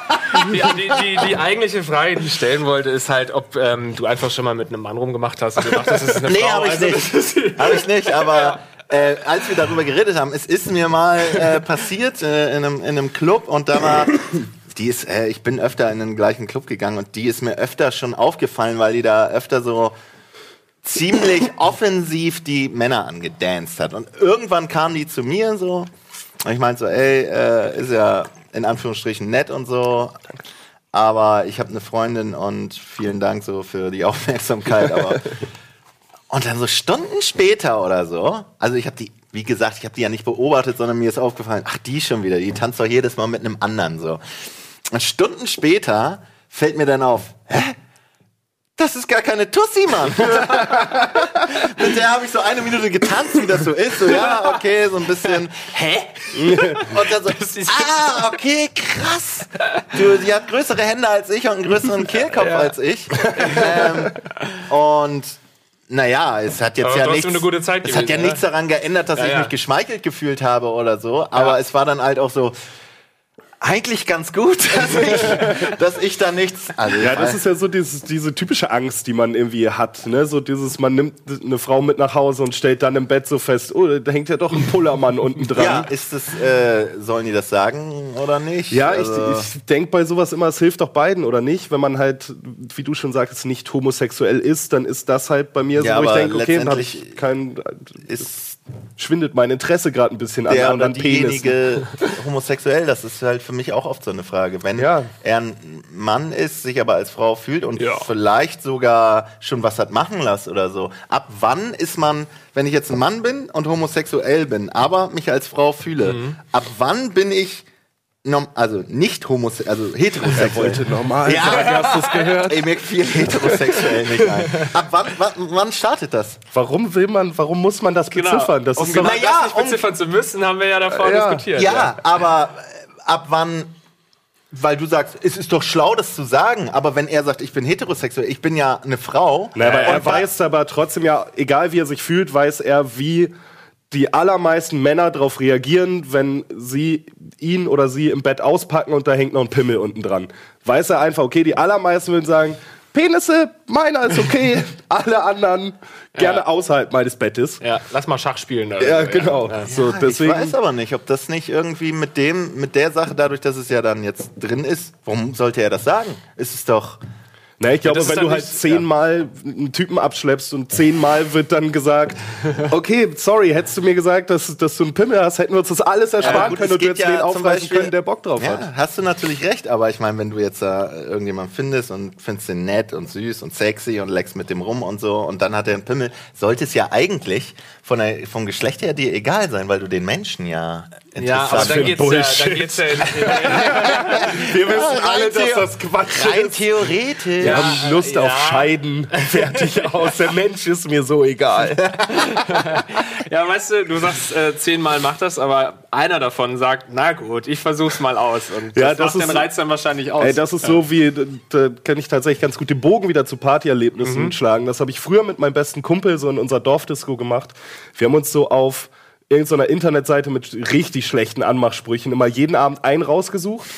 S1: die, die, die, die eigentliche Frage, die ich stellen wollte, ist halt, ob ähm, du einfach schon mal mit einem Mann rumgemacht hast und du dachtest, das ist eine
S3: Nee, habe ich
S1: Also,
S3: nicht. Habe ich nicht, aber äh, als wir darüber geredet haben, es ist mir mal äh, passiert äh, in, einem, in einem Club und da war, die ist, äh, ich bin öfter in den gleichen Club gegangen und die ist mir öfter schon aufgefallen, weil die da öfter so ziemlich offensiv die Männer angedanced hat. Und irgendwann kam die zu mir so, und ich meinte so, ey, äh, ist ja in Anführungsstrichen nett und so, aber ich habe eine Freundin und vielen Dank so für die Aufmerksamkeit, aber und dann so Stunden später oder so, also ich habe die, wie gesagt, ich habe die ja nicht beobachtet, sondern mir ist aufgefallen, ach, die schon wieder, die tanzt doch jedes Mal mit einem anderen so. Und Stunden später fällt mir dann auf, hä? Das ist gar keine Tussi, Mann. mit der habe ich so eine Minute getanzt, wie das so ist. So, ja, okay, so ein bisschen, hä? Und dann so, ah, okay, krass. Du, die hat größere Hände als ich und einen größeren Kehlkopf als ich. Ähm, und naja, es hat jetzt
S1: Aber
S3: ja nichts, es hat ja
S1: gewesen,
S3: nichts daran geändert, dass
S1: Ja,
S3: ich
S1: ja.
S3: mich geschmeichelt gefühlt habe oder so. Aber
S1: Ja.
S3: es war dann halt auch so, eigentlich ganz gut, dass ich, dass ich da nichts. Also
S2: Ja, das ist ja so dieses, diese typische Angst, die man irgendwie hat. Ne? So dieses, man nimmt eine Frau mit nach Hause und stellt dann im Bett so fest, oh, da hängt ja doch ein Pullermann unten dran.
S3: ja, ist das, äh, sollen die das sagen oder nicht?
S2: Ja,
S3: Also-
S2: ich, ich denke bei sowas immer, es hilft doch beiden, oder nicht? Wenn man halt, wie du schon sagtest, nicht homosexuell ist, dann ist das halt bei mir
S3: Ja,
S2: so, wo ich denke, okay, dann habe ich kein,
S3: ist
S2: schwindet mein Interesse gerade ein bisschen an
S3: der oder
S2: anderen Penis.
S3: diejenige homosexuell? Das ist halt für mich auch oft so eine Frage. Wenn
S2: Ja.
S3: er ein Mann ist, sich aber als Frau fühlt und
S1: Ja.
S3: vielleicht sogar schon was hat machen lassen oder so. Ab wann ist man, wenn ich jetzt ein Mann bin und homosexuell bin, aber mich als Frau fühle,
S2: Mhm.
S3: ab wann bin ich also nicht homosexuell, also heterosexuell?
S2: Er wollte normal
S3: Ja.
S2: sagen, hast du es gehört?
S3: Ey, mir fiel heterosexuell nicht ein. Ab wann, wann, wann startet das?
S2: Warum will man, warum muss man das beziffern? Das
S1: um
S2: ist
S1: genau
S3: Na ja,
S1: das nicht
S3: um-
S1: beziffern zu müssen, haben wir ja davor
S2: Ja.
S1: diskutiert.
S3: Ja, aber äh, ab wann, weil du sagst, es ist doch schlau, das zu sagen, aber wenn er sagt, ich bin heterosexuell, ich bin ja eine Frau.
S2: Na, aber er weiß aber trotzdem ja, egal wie er sich fühlt, weiß er, wie die allermeisten Männer darauf reagieren, wenn sie ihn oder sie im Bett auspacken und da hängt noch ein Pimmel unten dran. Weiß er einfach, okay, die allermeisten würden sagen, Penisse, meiner ist okay, alle anderen gerne
S1: Ja.
S2: außerhalb meines Bettes.
S1: Ja, lass mal Schach spielen. oder
S2: Ja, genau.
S1: Ja.
S2: So,
S3: Ja,
S2: deswegen,
S3: Ich weiß aber nicht, ob das nicht irgendwie mit dem, mit der Sache, dadurch, dass es ja dann jetzt drin ist, warum sollte er das sagen? Ist es doch.
S2: Na, ich glaube,
S1: ist
S2: wenn du halt zehnmal einen Typen abschleppst und zehnmal wird dann gesagt, okay, sorry, hättest du mir gesagt, dass, dass du einen Pimmel hast, hätten wir uns das alles ersparen
S3: gut,
S2: können und du hättest den aufreißen können, der Bock drauf hat.
S3: Ja, hast du natürlich recht, aber ich meine, wenn du jetzt da irgendjemanden findest und findest den nett und süß und sexy und leckst mit dem rum und so und dann hat er einen Pimmel, sollte es ja eigentlich von der, vom Geschlecht her dir egal sein, weil du den Menschen ja
S1: Ja, aber
S3: interessant
S1: dann geht's, ja, dann geht's ja in, in,
S2: Wir wissen alle, dass das Quatsch
S3: Rein
S2: ist.
S3: theoretisch.
S2: Wir
S1: Ja,
S2: haben Lust
S1: ja.
S2: auf Scheiden. Fertig aus. Der Mensch ist mir so egal.
S1: ja, weißt du, du sagst äh, zehnmal mach das, aber einer davon sagt, na gut, ich versuch's mal aus. Und
S2: Ja,
S1: das,
S2: das
S1: macht
S2: ist
S1: den Reiz dann wahrscheinlich aus.
S2: Ey, das ist so wie, da- kann ich tatsächlich ganz gut den Bogen wieder zu Partyerlebnissen schlagen. Das habe ich früher mit meinem besten Kumpel so in unserer Dorfdisco gemacht. Wir haben uns so auf irgendeiner Internetseite mit richtig schlechten Anmachsprüchen immer jeden Abend einen rausgesucht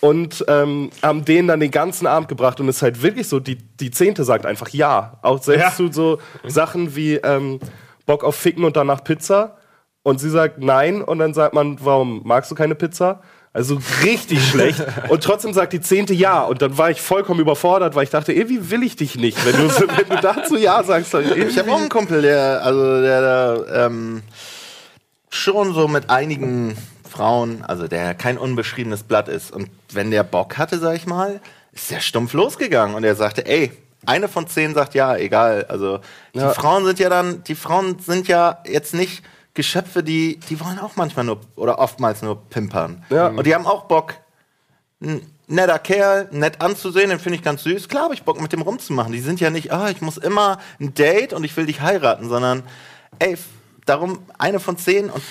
S2: und ähm, haben den dann den ganzen Abend gebracht. Und es ist halt wirklich so, die, die Zehnte sagt einfach ja. Auch selbst
S1: Ja.
S2: zu so Sachen wie ähm, Bock auf Ficken und danach Pizza. Und sie sagt nein und dann sagt man, warum magst du keine Pizza? Also richtig schlecht. Und trotzdem sagt die Zehnte ja. Und dann war ich vollkommen überfordert, weil ich dachte, irgendwie will ich dich nicht. Wenn du, wenn du dazu ja sagst, dann irgendwie.
S3: Ich habe auch einen Kumpel, der, also der da ähm, schon so mit einigen Frauen, also der kein unbeschriebenes Blatt ist. Und wenn der Bock hatte, sag ich mal, ist der stumpf losgegangen und er sagte, ey, eine von zehn sagt ja, egal. Also die
S2: Ja.
S3: Frauen sind ja dann, die Frauen sind ja jetzt nicht Geschöpfe, die, die wollen auch manchmal nur oder oftmals nur pimpern.
S2: Ja.
S3: Und die haben auch Bock, ein netter Kerl, nett anzusehen, den finde ich ganz süß. Klar habe ich Bock, mit dem rumzumachen. Die sind ja nicht, ah, ich muss immer ein Date und ich will dich heiraten, sondern, ey, darum eine von zehn und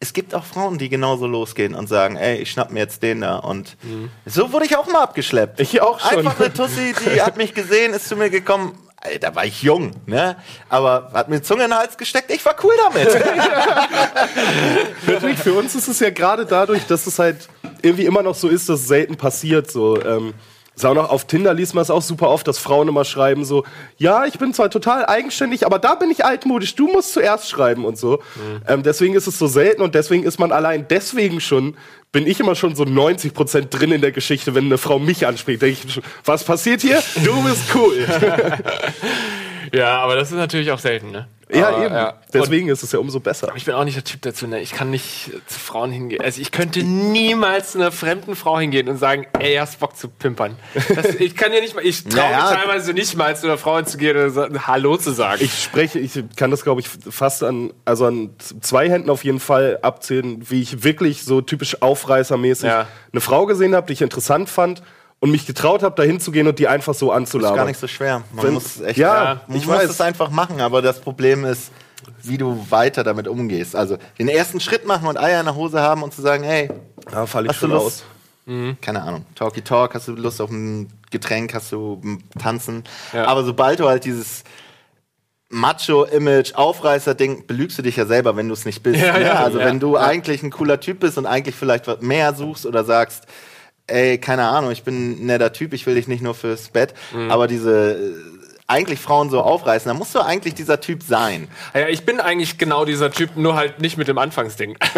S3: es gibt auch Frauen, die genauso losgehen und sagen, ey, ich schnapp mir jetzt den da. Und so wurde ich auch mal abgeschleppt.
S2: Ich auch schon.
S3: Einfach eine Tussi, die hat mich gesehen, ist zu mir gekommen. Ey, da war ich jung, ne? Aber hat mir Zunge in den Hals gesteckt, ich war cool damit.
S2: Natürlich, für uns ist es ja gerade dadurch, dass es halt irgendwie immer noch so ist, dass es selten passiert. So, ähm, ist auch noch auf Tinder liest man es auch super oft, dass Frauen immer schreiben so, ja, ich bin zwar total eigenständig, aber da bin ich altmodisch, du musst zuerst schreiben und so. Ähm, deswegen ist es so selten und deswegen ist man allein deswegen schon, bin ich immer schon so 90% drin in der Geschichte, wenn eine Frau mich anspricht. Denk ich, was passiert hier? Du bist cool.
S1: ja, aber das ist natürlich auch selten, ne?
S2: Ja,
S1: Aber,
S2: eben.
S1: ja. Und
S2: Deswegen ist es ja umso besser.
S1: ich bin auch nicht der Typ dazu, ne? Ich kann nicht zu Frauen hingehen. Also ich könnte niemals zu einer fremden Frau hingehen und sagen, ey, hast Bock zu pimpern. Das, ich kann ja nicht mal, ich traue
S3: Naja.
S1: mich teilweise nicht mal zu einer Frau zu gehen und sa- Hallo zu sagen.
S2: Ich spreche, ich kann das glaube ich fast an, also an zwei Händen auf jeden Fall abzählen, wie ich wirklich so typisch aufreißermäßig
S1: Ja.
S2: eine Frau gesehen habe, die ich interessant fand und mich getraut habe, dahin zu gehen und die einfach so
S3: ist
S2: anzulabern.
S3: gar nicht so schwer. Man
S2: Wenn-
S3: muss echt,
S2: Ja,
S3: man
S2: ich
S3: muss
S2: weiß.
S3: es einfach machen, aber das Problem ist, wie du weiter damit umgehst. Also den ersten Schritt machen und Eier in der Hose haben und zu sagen, hey,
S2: Da falle ich
S3: Hast du
S2: schon
S3: Lust?
S2: aus.
S3: keine Ahnung, Talky Talk, hast du Lust auf ein Getränk, hast du Tanzen.
S1: Ja.
S3: Aber sobald du halt dieses Macho-Image, Aufreißer-Ding, belügst du dich ja selber, wenn du es nicht bist.
S1: Ja,
S3: ne?
S1: ja,
S3: also
S1: ja,
S3: wenn du
S1: ja.
S3: eigentlich ein cooler Typ bist und eigentlich vielleicht was mehr suchst oder sagst, ey, keine Ahnung, ich bin ein netter Typ, ich will dich nicht nur fürs Bett,
S1: Mhm.
S3: aber diese eigentlich Frauen so aufreißen, dann musst du eigentlich dieser Typ sein.
S1: ja, ich bin eigentlich genau dieser Typ, nur halt nicht mit dem Anfangsding.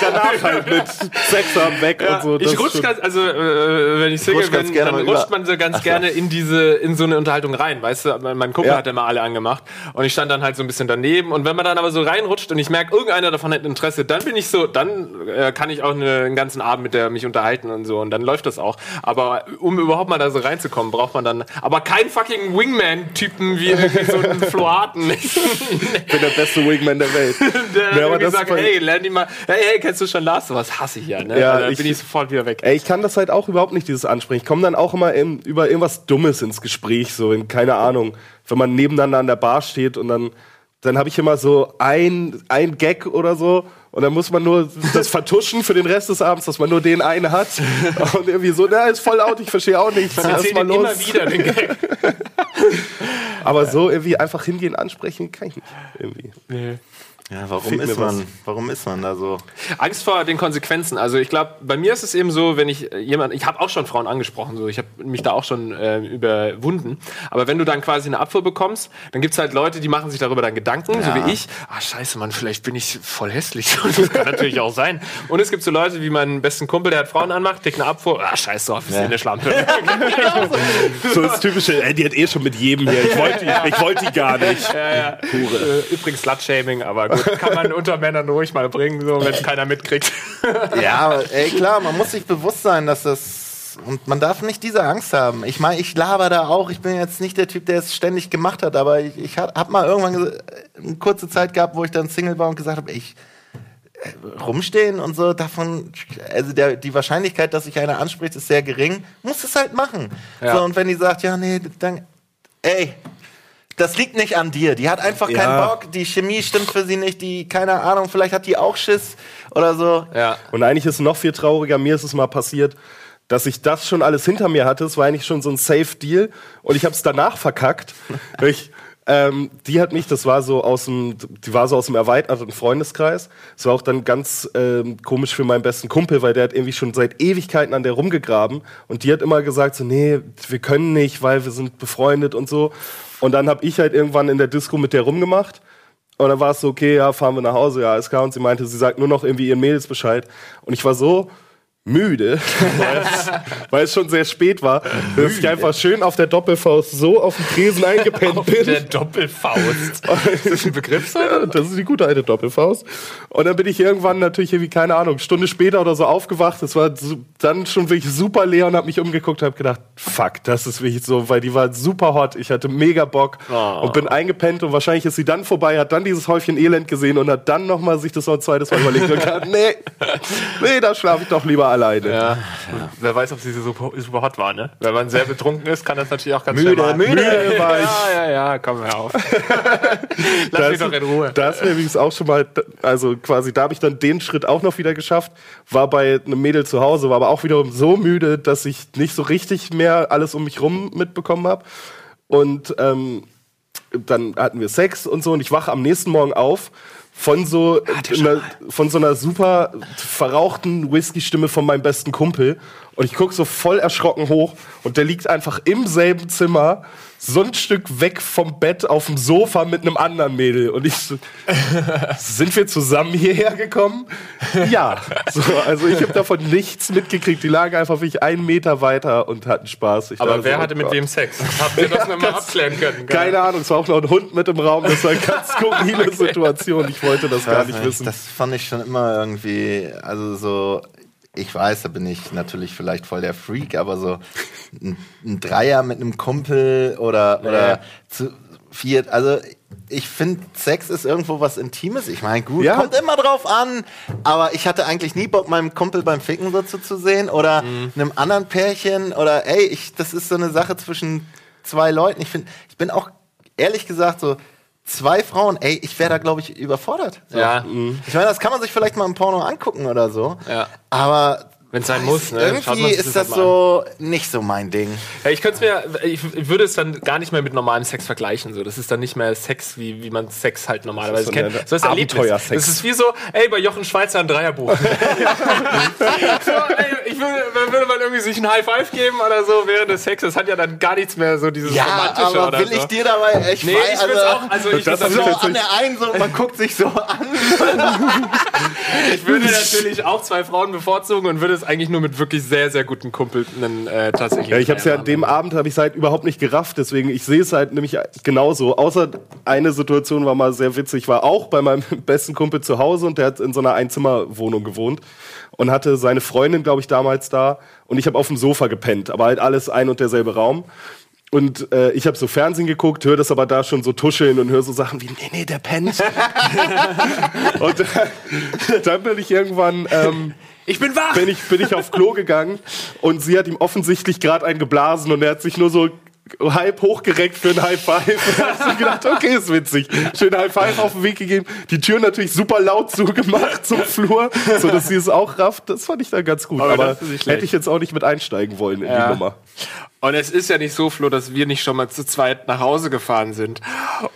S2: Danach halt mit Sex haben weg und so.
S1: ich rutsch ganz, also äh, wenn ich Single
S3: ganz
S1: bin,
S3: gerne
S1: dann rutscht man so ganz gerne in diese, in so eine Unterhaltung rein, weißt du? Mein, Kumpel
S2: Ja.
S1: hat immer alle angemacht und ich stand dann halt so ein bisschen daneben und wenn man dann aber so reinrutscht und ich merke, irgendeiner davon hat Interesse, dann bin ich so, dann äh, kann ich auch eine, einen ganzen Abend mit der mich unterhalten und so und dann läuft das auch. Aber um überhaupt mal da so reinzukommen, braucht man dann, aber kein fucking Wingman-Typen wie so einen Floaten.
S2: Ich bin der beste Wingman der Welt.
S1: Der
S2: Nee, aber das
S1: sagt, hey, lern die mal, hey, hey, kennst du schon Lars? Sowas hasse ich ja, ne?
S2: Ja,
S1: Und dann
S2: ich-
S1: bin ich sofort wieder weg.
S2: Ey, ich kann das halt auch überhaupt nicht, dieses Ansprechen. Ich komme dann auch immer in, über irgendwas Dummes ins Gespräch, so in, keine Ahnung, wenn man nebeneinander an der Bar steht und dann, dann habe ich immer so ein, ein Gag oder so und dann muss man nur das vertuschen für den Rest des Abends, dass man nur den einen hat und irgendwie so, na, ist voll laut, ich verstehe auch nicht,
S1: Ich
S2: lass mal los.
S1: immer wieder den Gag.
S2: Aber so irgendwie einfach hingehen, ansprechen, kann ich nicht irgendwie.
S1: Nee.
S3: Ja, warum
S2: Fehlt
S3: ist man, warum ist man da so?
S1: Angst vor den Konsequenzen. Also ich glaube, bei mir ist es eben so, wenn ich äh, jemand, ich habe auch schon Frauen angesprochen, so ich habe mich da auch schon äh, überwunden. Aber wenn du dann quasi eine Abfuhr bekommst, dann gibt's halt Leute, die machen sich darüber dann Gedanken, so
S3: Ja.
S1: wie ich. Ah scheiße, Mann, vielleicht bin ich voll hässlich. das kann natürlich auch sein. Und es gibt so Leute wie meinen besten Kumpel, der hat Frauen anmacht, kriegt eine Abfuhr. Ah scheiß drauf, ist
S3: Ja.
S1: ja. eine Schlampe.
S2: So das typische, ey, die hat eh schon mit jedem hier. Ich wollte die, ich wollte die gar nicht.
S1: Äh, übrigens Slut-Shaming, aber gut, kann man unter Männern ruhig mal bringen, so wenn es keiner mitkriegt.
S3: Ja, ey, klar, man muss sich bewusst sein, dass das. Und man darf nicht diese Angst haben. Ich meine, ich laber da auch. Ich bin jetzt nicht der Typ, der es ständig gemacht hat, aber ich, ich hab, hab mal irgendwann eine kurze Zeit gehabt, wo ich dann Single war und gesagt habe, ich äh, rumstehen und so, davon, also der, die Wahrscheinlichkeit, dass sich einer anspricht, ist sehr gering. Muss es halt machen.
S1: Ja.
S3: So, und wenn die sagt, ja, nee, dann, ey, das liegt nicht an dir. Die hat einfach keinen
S2: Ja.
S3: Bock, die Chemie stimmt für sie nicht, die, keine Ahnung, vielleicht hat die auch Schiss oder so.
S1: Ja.
S2: Und eigentlich ist es noch viel trauriger, mir ist es mal passiert, dass ich das schon alles hinter mir hatte. Es war eigentlich schon so ein Safe Deal und ich habe es danach verkackt. ich, ähm, die hat mich, das war so aus dem, die war so aus dem erweiterten Freundeskreis. Es war auch dann ganz ähm, komisch für meinen besten Kumpel, weil der hat irgendwie schon seit Ewigkeiten an der rumgegraben und die hat immer gesagt so, nee, wir können nicht, weil wir sind befreundet und so. Und dann habe ich halt irgendwann in der Disco mit der rumgemacht. Und dann war es so, okay, ja, fahren wir nach Hause, ja, ist klar. Und sie meinte, sie sagt nur noch irgendwie ihren Mädels Bescheid. Und ich war so müde, weil es, schon sehr spät war, dass ich einfach schön auf der Doppelfaust so auf dem Tresen eingepennt bin.
S1: Der Doppelfaust. ist das ein Begriff?
S2: Ja, das ist die gute alte Doppelfaust. Und dann bin ich irgendwann natürlich irgendwie, keine Ahnung, Stunde später oder so aufgewacht. Es war dann schon wirklich super leer und habe mich umgeguckt und habe gedacht, fuck, das ist wirklich so, weil die war super hot. Ich hatte mega Bock
S1: Oh.
S2: und bin eingepennt und wahrscheinlich ist sie dann vorbei, hat dann dieses Häufchen Elend gesehen und hat dann nochmal sich das noch ein zweites Mal überlegt und gedacht, nee, nee, da schlafe ich doch lieber alleine.
S1: Ja. Wer weiß, ob sie so super, super hot war, ne? Wenn man sehr betrunken ist, kann das natürlich auch ganz
S3: Müde,
S1: schnell mal-
S3: müde
S2: war ich.
S1: Ja, ja, ja, komm hör auf. Lass
S2: Das-
S1: mich doch in Ruhe.
S2: Da ist mir übrigens auch schon mal, also quasi, da habe ich dann den Schritt auch noch wieder geschafft. War bei einem Mädel zu Hause, war aber auch wiederum so müde, dass ich nicht so richtig mehr alles um mich rum mitbekommen habe. Und ähm, dann hatten wir Sex und so und ich wache am nächsten Morgen auf von so, einer, von so einer super verrauchten Whisky-Stimme von meinem besten Kumpel. Und ich gucke so voll erschrocken hoch und der liegt einfach im selben Zimmer, so ein Stück weg vom Bett auf dem Sofa mit einem anderen Mädel. Und ich so, sind wir zusammen hierher gekommen? Ja. So, also ich habe davon nichts mitgekriegt. Die lagen einfach wirklich einen Meter weiter und hatten Spaß. Ich
S1: Aber wer
S2: so,
S1: hatte
S2: oh
S1: mit
S2: Gott.
S1: wem Sex? Haben wir das nochmal abklären können?
S2: Keine Ahnung, es war auch noch ein Hund mit im Raum. Das war eine ganz skurrile Situation. Ich wollte das gar nicht wissen.
S3: Das fand ich schon immer irgendwie, also so, ich weiß, da bin ich natürlich vielleicht voll der Freak, aber so ein, ein Dreier mit einem Kumpel oder, oder zu viert, also ich finde, Sex ist irgendwo was Intimes. Ich meine, gut,
S2: Ja.
S3: kommt immer drauf an, aber ich hatte eigentlich nie Bock, meinem Kumpel beim Ficken so zuzusehen oder einem anderen Pärchen oder ey, ich, das ist so eine Sache zwischen zwei Leuten. Ich finde, ich bin auch ehrlich gesagt so, zwei Frauen, ey, ich wäre da, glaube ich, überfordert. So.
S1: Ja.
S3: Ich meine, das kann man sich vielleicht mal im Porno angucken oder so.
S1: Ja.
S3: Aber
S1: Wenn es sein muss, ne?
S3: Irgendwie
S1: man
S3: ist das
S1: halt
S3: so nicht so mein Ding.
S1: Ja, ich könnte mir, ich, ich würde es dann gar nicht mehr mit normalem Sex vergleichen. So, das ist dann nicht mehr Sex, wie, wie man Sex halt normalerweise
S2: Das ist so
S1: kennt. So ist.
S2: Abenteuersex.
S1: Das ist wie so, ey, bei Jochen Schweizer ein Dreierbuch. so, ey, ich würde, würde man irgendwie sich ein High Five geben oder so während des Sex. Das hat ja dann gar nichts mehr so dieses
S3: Ja,
S1: romantische
S3: aber
S1: oder
S3: will
S1: so.
S3: ich dir dabei, ich
S1: Nee,
S3: weiß,
S1: ich würde auch, also ich,
S2: das
S3: so an der einen so, man guckt sich so an.
S1: ich würde natürlich auch zwei Frauen bevorzugen und würde es eigentlich nur mit wirklich sehr, sehr guten Kumpeln äh, tatsächlich.
S2: Ja, ich habe es ja an dem Abend habe ich halt überhaupt nicht gerafft, deswegen ich sehe es halt nämlich genauso. Außer eine Situation war mal sehr witzig, war auch bei meinem besten Kumpel zu Hause und der hat in so einer Einzimmerwohnung gewohnt und hatte seine Freundin, glaube ich, damals da und ich habe auf dem Sofa gepennt, aber halt alles ein und derselbe Raum. Und äh, ich habe so Fernsehen geguckt, höre das aber da schon so tuscheln und höre so Sachen wie, nee, nee, der pennt. und äh, dann bin ich irgendwann, ähm,
S1: Ich bin wach!
S2: bin ich, bin ich auf Klo gegangen und sie hat ihm offensichtlich gerade einen geblasen und er hat sich nur so halb hochgereckt für ein High Five. Da hast du gedacht, okay, ist witzig. Schön High Five auf den Weg gegeben. Die Tür natürlich super laut zugemacht zum Flur, so dass sie es auch rafft. Das fand ich dann ganz gut.
S1: Aber
S2: Aber, hätte ich jetzt auch nicht mit einsteigen wollen in
S1: Ja.
S2: die Nummer.
S1: Und es ist ja nicht so, Flo, dass wir nicht schon mal zu zweit nach Hause gefahren sind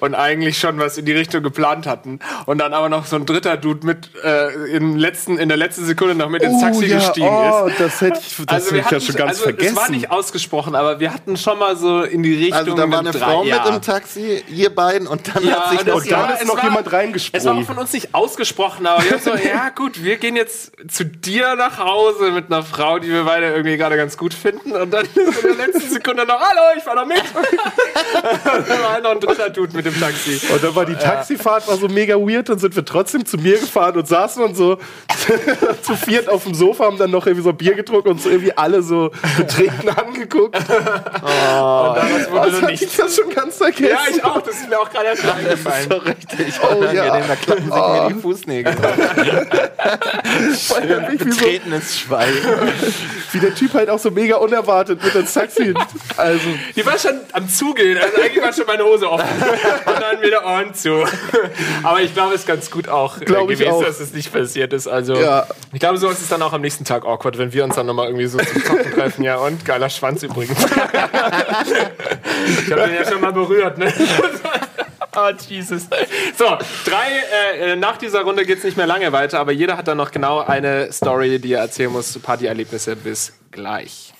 S1: und eigentlich schon was in die Richtung geplant hatten und dann aber noch so ein dritter Dude mit äh, im letzten, in der letzten Sekunde noch mit ins Taxi gestiegen
S2: oh,
S1: ist.
S2: das hätte ich, das hätte ich ja schon ganz
S1: also,
S2: vergessen.
S1: Es war nicht ausgesprochen, aber wir hatten schon mal so in die Richtung.
S3: Also da war eine
S1: mit
S3: Frau
S1: drei,
S3: mit
S1: ja.
S3: im Taxi, ihr beiden, und dann
S1: Ja,
S3: hat sich
S1: das-
S3: noch
S2: und dann
S1: ja,
S2: ist
S1: es
S2: noch
S1: war-
S2: jemand
S1: Es war
S2: reingesprungen.
S1: von uns nicht ausgesprochen, aber wir haben so, ja gut, wir gehen jetzt zu dir nach Hause mit einer Frau, die wir beide irgendwie gerade ganz gut finden und dann ist in der letzten Sekunde noch, hallo, ich fahr noch mit. dann war halt noch ein dritter Dude mit dem Taxi.
S2: Und dann war die Taxifahrt war so mega weird, dann sind wir trotzdem zu mir gefahren und saßen und so zu viert auf dem Sofa, haben dann noch irgendwie so Bier getrunken und so irgendwie alle so betreten angeguckt.
S1: und daraus wurde
S2: Also
S1: nichts.
S2: ich das schon ganz vergessen.
S1: Ja, ich auch, das ist mir auch gerade erst eingefallen.
S3: so richtig
S2: Oh,
S3: unangenehm.
S2: ja.
S3: Da klappen sich mir die Fußnägel.
S2: wie, so,
S3: Betretenes Schweigen.
S2: wie der Typ halt auch so mega unerwartet mit ins Taxi. Also,
S1: Die war schon am Zugehen, also eigentlich war schon meine Hose offen. Und dann wieder Ohren zu. Aber ich glaube, es ist ganz gut auch äh,
S2: Glaub ich
S1: gewesen,
S2: auch.
S1: dass es nicht passiert ist. Also,
S2: Ja.
S1: ich glaube, so ist es dann auch am nächsten Tag awkward, wenn wir uns dann nochmal irgendwie so zum Zocken treffen. Ja, und geiler Schwanz übrigens. ich habe den ja schon mal berührt, ne? Oh, Jesus. So, drei, äh, äh, nach dieser Runde geht's nicht mehr lange weiter, aber jeder hat dann noch genau eine Story, die er erzählen muss. Partyerlebnisse. Bis gleich.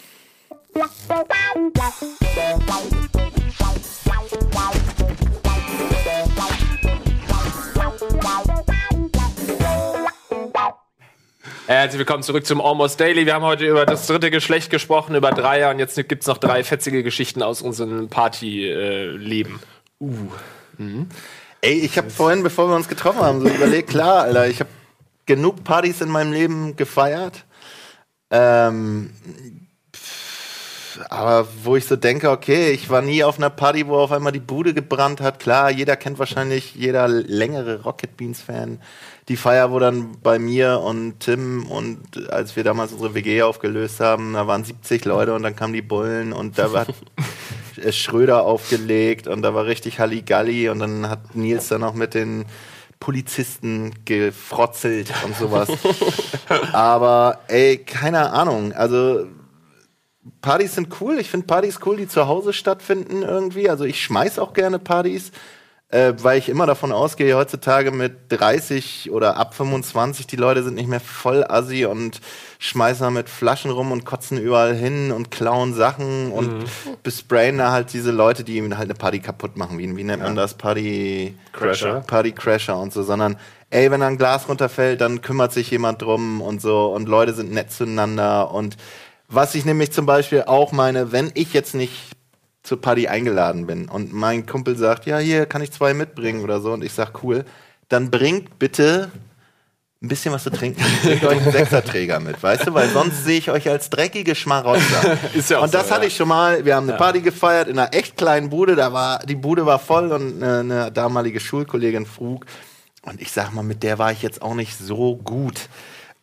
S1: Herzlich willkommen zurück zum Almost Daily. Wir haben heute über das dritte Geschlecht gesprochen, über Dreier und jetzt gibt's noch drei fetzige Geschichten aus unserem Partyleben.
S3: Ey, ich habe vorhin, bevor wir uns getroffen haben, so überlegt, klar, Alter, ich habe genug Partys in meinem Leben gefeiert. Ähm, aber wo ich so denke, okay, ich war nie auf einer Party, wo auf einmal die Bude gebrannt hat. Klar, jeder kennt wahrscheinlich, jeder längere Rocket Beans Fan. Die Feier, wo dann bei mir und Tim und als wir damals unsere WG aufgelöst haben, da waren 70 Leute und dann kamen die Bullen und da war Schröder aufgelegt und da war richtig Halligalli und dann hat Nils dann noch mit den Polizisten gefrotzelt und sowas. Aber ey, keine Ahnung, also Partys sind cool. Ich finde Partys cool, die zu Hause stattfinden irgendwie. Also ich schmeiß auch gerne Partys, äh, weil ich immer davon ausgehe, heutzutage mit 30 oder ab 25, die Leute sind nicht mehr voll assi und schmeißen da mit Flaschen rum und kotzen überall hin und klauen Sachen und besprayen da halt diese Leute, die halt eine Party kaputt machen. Wie, wie nennt man das? Party
S2: Crasher.
S3: Party Crasher und so, sondern ey, wenn da ein Glas runterfällt, dann kümmert sich jemand drum und so und Leute sind nett zueinander und was ich nämlich zum Beispiel auch meine, wenn ich jetzt nicht zur Party eingeladen bin und mein Kumpel sagt, ja, hier kann ich zwei mitbringen oder so und ich sag, cool, dann bringt bitte ein bisschen was zu trinken. Bringt euch einen Sechserträger mit, weißt du, weil sonst sehe ich euch als dreckige Schmarotzer.
S1: Ist ja auch
S3: und das
S1: so,
S3: hatte
S1: ja.
S3: ich schon mal. Wir haben eine Party gefeiert in einer echt kleinen Bude. Da war die Bude war voll und eine, eine damalige Schulkollegin frug. Und ich sag mal, mit der war ich jetzt auch nicht so gut.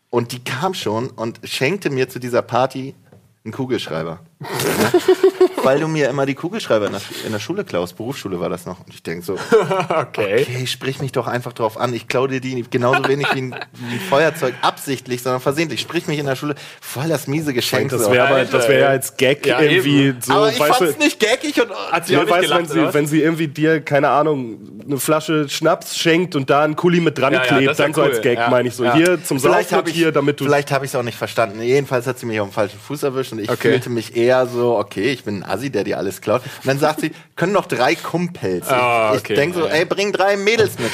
S3: Und die kam schon und schenkte mir zu dieser Party einen Kugelschreiber. Weil du mir immer die Kugelschreiber in der, in der Schule klaust. Berufsschule war das noch. Und ich denke so,
S1: Okay.
S3: okay, sprich mich doch einfach drauf an. Ich klaue dir die genauso wenig wie ein, wie ein Feuerzeug absichtlich, sondern versehentlich. Sprich mich in der Schule. Voll das miese Geschenk.
S2: das
S3: so.
S2: wäre aber, das wäre ja als Gag
S1: Ja,
S2: irgendwie
S1: eben.
S2: so,
S3: aber ich
S2: weißt
S3: fand's
S2: du,
S3: nicht gaggig und
S1: Hat sie
S2: Ja,
S1: auch nicht
S2: weißt,
S1: gelacht,
S2: wenn, sie, wenn sie irgendwie dir, keine Ahnung, eine Flasche Schnaps schenkt und da einen Kuli mit dran
S1: Ja,
S2: klebt, dann so
S1: cool.
S2: als Gag,
S1: Ja.
S2: meine ich so.
S1: Ja.
S2: Hier zum
S3: Vielleicht
S2: Saufen
S3: habe ich,
S2: hier, damit du.
S3: vielleicht hab ich es auch nicht verstanden. Jedenfalls hat sie mich auf dem falschen Fuß erwischt und ich
S1: Okay.
S3: fühlte mich eher so, okay, ich bin ein Assi, der dir alles klaut. Und dann sagt sie, können noch drei Kumpels. Ich
S1: okay.
S3: ich denke so,
S1: Ja.
S3: ey, bring drei Mädels mit.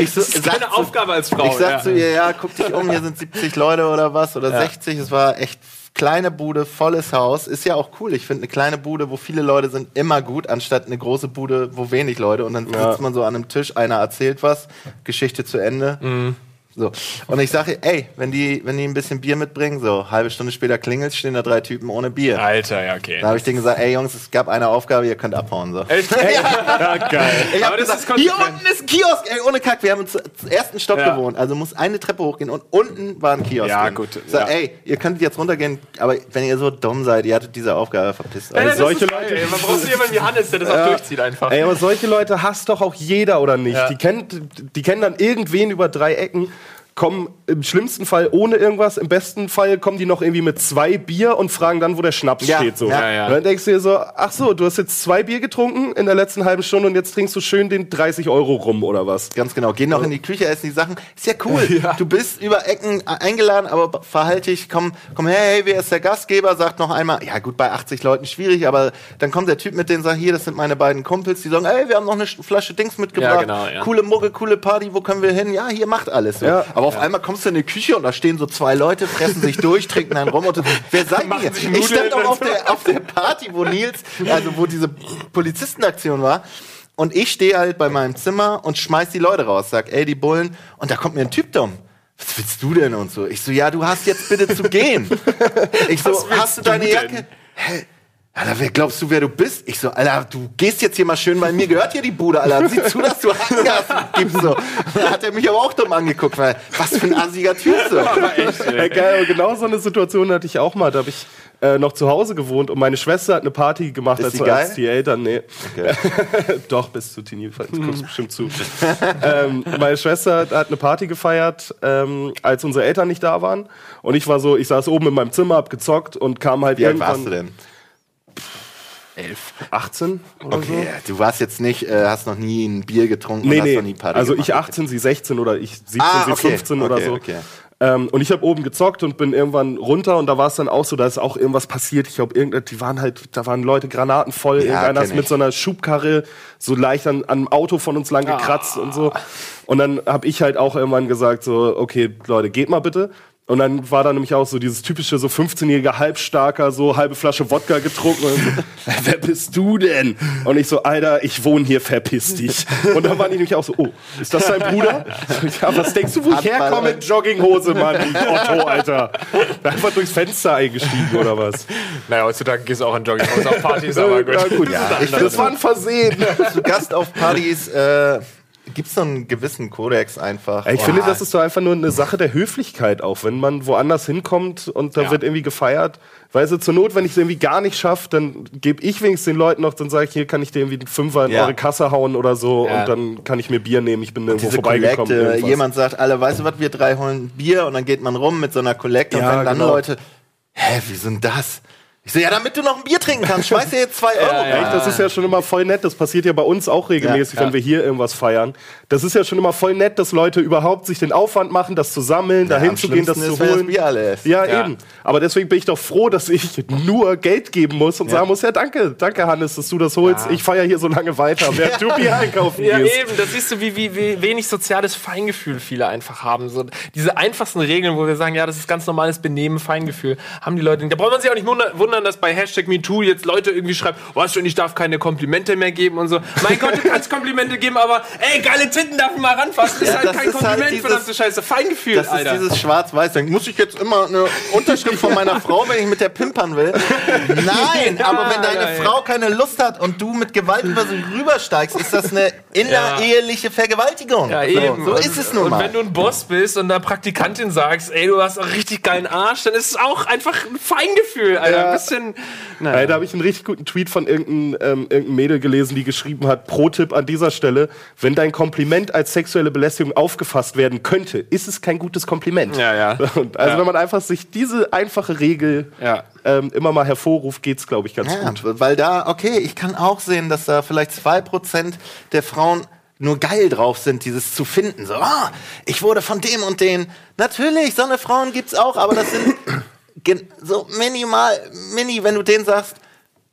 S3: ich so,
S1: Das ist
S3: sag
S1: keine
S3: zu-
S1: Aufgabe als Frau.
S3: Ich sag
S1: ja.
S3: zu ihr, ja, guck dich um, hier sind 70 Leute oder was oder 60. Es war echt kleine Bude, volles Haus. Ist ja auch cool. Ich finde eine kleine Bude, wo viele Leute sind, immer gut, anstatt eine große Bude, wo wenig Leute. Und dann sitzt man so an einem Tisch, einer erzählt was, Geschichte zu Ende.
S1: Mhm.
S3: So. Und ich sage, ey, wenn die, wenn die ein bisschen Bier mitbringen, so halbe Stunde später klingelt, stehen da drei Typen ohne Bier.
S1: Alter, ja, okay.
S3: Da habe ich denen gesagt, ey Jungs, es gab eine Aufgabe, ihr könnt abhauen. So.
S1: Echt?
S2: ja, geil.
S3: Ich
S1: Aber
S3: hab
S1: das
S3: gesagt,
S1: ist konsequent.
S3: hier unten ist ein Kiosk, ey, ohne Kack. Wir haben uns zum ersten Stock
S1: Ja.
S3: gewohnt, also muss eine Treppe hochgehen und unten war ein Kiosk.
S1: Ja,
S3: drin.
S1: gut,
S3: Ich Sag,
S1: ja.
S3: ey, ihr könnt jetzt runtergehen, aber wenn ihr so dumm seid, ihr hattet diese Aufgabe verpisst.
S1: Das
S2: solche
S1: ist
S2: Leute-
S1: ey. Man braucht jemanden wie Hannes, der das auch durchzieht einfach.
S2: Ey, aber solche Leute hasst doch auch jeder, oder nicht?
S1: Ja.
S2: Die, kennt, die kennen dann irgendwen über drei Ecken. Kommen im schlimmsten Fall ohne irgendwas, im besten Fall kommen die noch irgendwie mit zwei Bier und fragen dann, wo der Schnaps
S3: Ja,
S2: steht. So.
S3: ja,
S1: ja.
S2: Und dann denkst du dir so, ach so, du hast jetzt zwei Bier getrunken in der letzten halben Stunde und jetzt trinkst du schön den 30 Euro rum oder was?
S3: Ganz genau. Geh noch in die Küche, essen die Sachen. Ist ja cool. Du bist über Ecken eingeladen, aber verhalte dich, komm, komm her, hey, wer ist der Gastgeber? Sagt noch einmal, ja gut, bei 80 Leuten schwierig, aber dann kommt der Typ mit denen, sagt, hier, das sind meine beiden Kumpels, die sagen, ey, wir haben noch eine Flasche Dings mitgebracht.
S1: Genau.
S3: Coole Mucke, coole Party, wo können wir hin? Ja, hier macht alles. So. Aber auf einmal kommst du in die Küche und da stehen so zwei Leute, fressen sich durch, trinken einen rum und wer seid ihr? Ich stand auch auf der, auf der Party, wo Nils, also wo diese Polizistenaktion war. Und ich stehe halt bei meinem Zimmer und schmeiß die Leute raus, sag, ey, die Bullen. Und da kommt mir ein Typ dumm. Was willst du denn und so? Ich so, ja, du hast jetzt bitte zu gehen. Ich so, hast du deine Jacke? Hä? Alter, wer glaubst du, wer du bist? Ich so, Alter, du gehst jetzt hier mal schön, weil mir gehört hier die Bude, Alter. Sieh zu, dass du Handgas gibst. So. Da hat er mich aber auch dumm angeguckt, weil, was für ein assiger Typ so.
S2: Ja, geil, genau so eine Situation hatte ich auch mal. Da habe ich äh, noch zu Hause gewohnt und meine Schwester hat eine Party gemacht,
S3: Ist
S2: als,
S3: die
S2: so,
S3: geil?
S2: als die Eltern, nee. Doch, bis zu Teenie, du guckst bestimmt zu. ähm, meine Schwester hat eine Party gefeiert, ähm, als unsere Eltern nicht da waren. Und ich war so, ich saß oben in meinem Zimmer, hab gezockt und kam halt
S3: Wie alt
S2: irgendwann.
S3: warst du denn?
S2: 18 oder so?
S3: Okay, du warst jetzt nicht, äh, hast noch nie ein Bier getrunken
S2: Nee,
S3: und hast
S2: nee.
S3: noch nie Party
S2: Also
S3: gemacht.
S2: ich 18, sie 16 oder ich 17,
S3: Ah,
S2: sie
S3: okay,
S2: 15 oder
S3: okay,
S2: so.
S3: okay.
S2: Ähm, und ich habe oben gezockt und bin irgendwann runter und da war es dann auch so, da ist auch irgendwas passiert. Ich glaube, die waren halt, da waren Leute granatenvoll.
S3: Ja,
S2: Irgendeiner ist mit so einer Schubkarre so leicht an, an einem Auto von uns lang gekratzt und so. Und dann habe ich halt auch irgendwann gesagt so, okay, Leute, geht mal bitte. Und dann war da nämlich auch so dieses typische, so 15-jähriger Halbstarker, so halbe Flasche Wodka getrunken. Und so, Wer bist du denn? Und ich so, Alter, ich wohne hier, verpiss dich. Und dann waren die nämlich auch so, oh, ist das dein Bruder? Ja, was denkst du, wo ich herkomme mit Jogginghose, Mann? Otto, Alter. Einfach durchs Fenster eingestiegen oder was?
S1: Naja, heutzutage gehst du auch in Jogginghose auf Partys, aber gut.
S2: Ja, gut.
S3: Ja, ich
S2: das war ein Versehen.
S3: zu Gast auf Partys, äh, gibt's so einen gewissen Kodex einfach?
S2: Ich
S3: Boah.
S2: finde, das ist so einfach nur eine Sache der Höflichkeit auch. Wenn man woanders hinkommt und da
S1: Ja.
S2: wird irgendwie gefeiert. Weißt du, zur Not, wenn ich es irgendwie gar nicht schaffe, dann gebe ich wenigstens den Leuten noch, dann sage ich, hier kann ich dir irgendwie einen Fünfer in
S3: Ja.
S2: eure Kasse hauen oder so
S1: Ja.
S2: und dann kann ich mir Bier nehmen, ich bin irgendwo
S3: diese
S2: vorbeigekommen.
S3: Kollekte,
S2: irgendwas.
S3: jemand sagt, alle, weißt du was, wir drei holen Bier und dann geht man rum mit so einer Kollekte
S2: Ja,
S3: und wenn dann
S2: genau.
S3: Leute, hä, wie sind das? Ich so, ja, damit du noch ein Bier trinken kannst, schmeiß dir jetzt zwei Euro.
S1: ja.
S2: Echt, das ist ja schon immer voll nett. Das passiert ja bei uns auch regelmäßig,
S3: Ja,
S2: wenn
S3: ja.
S2: wir hier irgendwas feiern. Das ist ja schon immer voll nett, dass Leute überhaupt sich den Aufwand machen, das zu sammeln,
S3: Ja,
S2: dahin zu gehen, das zu holen.
S3: das.
S2: Ja,
S1: Ja.
S2: eben. Aber deswegen bin ich doch froh, dass ich nur Geld geben muss und sagen muss, ja, danke, danke Hannes, dass du das holst. Ich feiere hier so lange weiter, während du Bier einkaufen
S1: Ja,
S2: gehst.
S1: eben, das siehst du, wie, wie, wie wenig soziales Feingefühl viele einfach haben. So, diese einfachsten Regeln, wo wir sagen, ja, das ist ganz normales Benehmen, Feingefühl, haben die Leute nicht. Da braucht man sich auch nicht wunder- wundern, dass bei Hashtag MeToo jetzt Leute irgendwie schreiben, was schon, ich darf keine Komplimente mehr geben und so. Mein Gott, du kannst Komplimente geben, aber ey, geile Titten darf ich mal ranfassen. Das ist
S3: Ja,
S1: halt
S3: das
S1: kein
S3: ist halt
S1: Kompliment,
S3: dieses-
S1: verdammte Scheiße. Feingefühl,
S3: Das ist
S1: Alter.
S3: dieses Schwarz-Weiß. Dann muss ich jetzt immer eine Unterschrift von meiner Frau, wenn ich mit der pimpern will. Nein,
S1: Ja,
S3: aber wenn deine
S1: ja.
S3: Frau keine Lust hat und du mit Gewalt über sie rübersteigst, ist das eine innereheliche Vergewaltigung.
S1: Ja, eben.
S3: So, so
S1: Und-
S3: ist es nun
S1: Und
S3: mal.
S1: wenn du ein Boss bist und der Praktikantin sagst, ey, du hast einen richtig geilen Arsch, dann ist es auch einfach ein Feingefühl, Alter.
S2: Ja.
S1: Ein bisschen.
S2: Äh, da habe ich einen richtig guten Tweet von irgendeinem ähm, irgendein Mädel gelesen, die geschrieben hat, Pro-Tipp an dieser Stelle, wenn dein Kompliment als sexuelle Belästigung aufgefasst werden könnte, ist es kein gutes Kompliment.
S1: Ja, ja.
S2: Und also
S1: Ja.
S2: wenn man einfach sich diese einfache Regel
S1: Ja.
S2: ähm, immer mal hervorruft, geht's, glaube ich, ganz
S3: Ja,
S2: gut.
S3: weil da, okay, ich kann auch sehen, dass da vielleicht 2% der Frauen nur geil drauf sind, dieses zu finden. So, ah, ich wurde von dem und den. Natürlich, so eine Frauen gibt's auch, aber das sind so minimal, mini, wenn du denen sagst,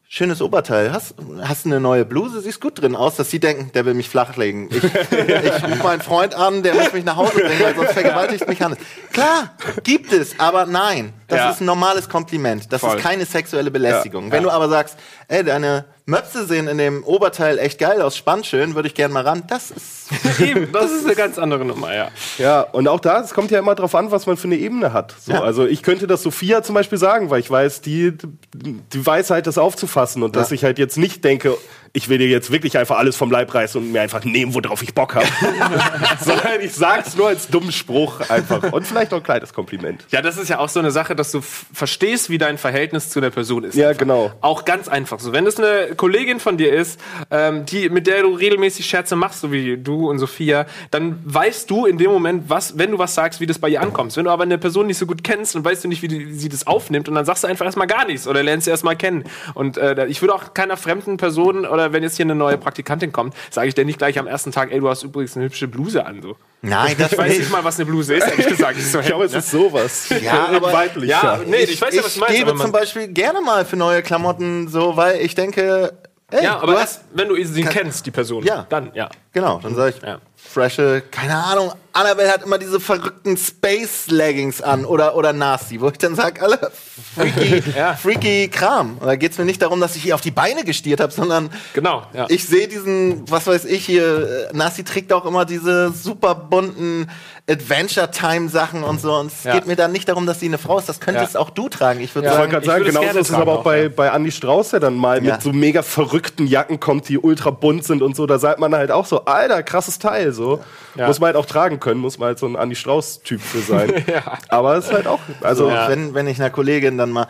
S3: schönes Oberteil, hast, hast du eine neue Bluse, siehst gut drin aus, dass sie denken, der will mich flachlegen. Ich, ich rufe meinen Freund an, der muss mich nach Hause bringen, weil sonst vergewaltigt mich Hannes. Klar, gibt es, aber nein. Das
S1: Ja.
S3: ist ein normales Kompliment. Das
S1: Voll.
S3: ist keine sexuelle Belästigung.
S1: Ja.
S3: Wenn du aber sagst, ey, deine Möpse sehen in dem Oberteil echt geil aus, spann schön, würde ich gern mal ran. Das ist
S1: Eben, das ist eine ganz andere Nummer, ja.
S2: Ja, und auch da, es kommt ja immer drauf an, was man für eine Ebene hat. So,
S3: Ja.
S2: Also ich könnte das Sophia zum Beispiel sagen, weil ich weiß, die, die Weisheit, das aufzufassen und dass
S3: Ja.
S2: ich halt jetzt nicht denke, ich will dir jetzt wirklich einfach alles vom Leib reißen und mir einfach nehmen, worauf ich Bock habe. Sondern ich sag's nur als dummen Spruch einfach. Und vielleicht auch ein kleines Kompliment.
S1: Ja, das ist ja auch so eine Sache, dass du verstehst, wie dein Verhältnis zu der Person ist.
S2: Ja,
S1: Einfach.
S2: genau.
S1: Auch ganz einfach so. Wenn es eine Kollegin von dir ist, ähm, die, mit der du regelmäßig Scherze machst, so wie du und Sophia, dann weißt du in dem Moment, was, wenn du was sagst, wie das bei ihr ankommt. Wenn du aber eine Person nicht so gut kennst, dann weißt du nicht, wie die, sie das aufnimmt und dann sagst du einfach erstmal gar nichts oder lernst sie erstmal kennen. Und äh, ich würde auch keiner fremden Person oder wenn jetzt hier eine neue Praktikantin kommt, sage ich dir nicht gleich am ersten Tag, ey, du hast übrigens eine hübsche Bluse an. So.
S3: Nein, das
S1: Ich weiß nicht mal, was eine Bluse ist, ehrlich gesagt. Ich, so,
S2: Ich glaube, es ist sowas.
S3: Ja, aber-
S2: weiblicher.
S1: Ja, nee, ich, weiß ja, was du meinst.
S3: gebe
S1: aber man-
S3: zum Beispiel gerne mal für neue Klamotten so, weil ich denke, ey,
S1: Ja, aber
S3: du
S1: erst, wenn du sie kennst, die Person.
S3: Ja.
S1: Dann, ja.
S3: Genau, dann sage ich,
S1: Ja.
S3: frische, keine Ahnung, Annabelle hat immer diese verrückten Space-Leggings an oder, oder Nasi, wo ich dann sage, alle freaky,
S1: Ja.
S3: freaky Kram. Und da geht es mir nicht darum, dass ich ihr auf die Beine gestiert habe, sondern
S1: Genau, ja.
S3: ich sehe diesen, was weiß ich hier, äh, Nasi trägt auch immer diese super bunten Adventure-Time-Sachen und so. Und es
S1: Ja.
S3: geht mir dann nicht darum, dass sie eine Frau ist. Das könntest
S1: Ja.
S3: auch du tragen. Ich würde
S2: Ich wollte
S3: sagen,
S2: gerade
S1: ich
S2: sagen,
S1: würde es
S2: genauso ist es aber auch
S1: auch,
S2: bei,
S1: ja.
S2: bei Andy Strauß, der dann mal
S3: Ja.
S2: mit so mega verrückten Jacken kommt, die ultra bunt sind und so. Da sagt man halt auch so, alter, krasses Teil. So.
S1: Ja.
S2: Muss man halt auch tragen können, muss man halt so ein Andy Strauß-Typ für sein. Aber es ist halt auch, also
S3: so, wenn, wenn ich einer Kollegin dann mal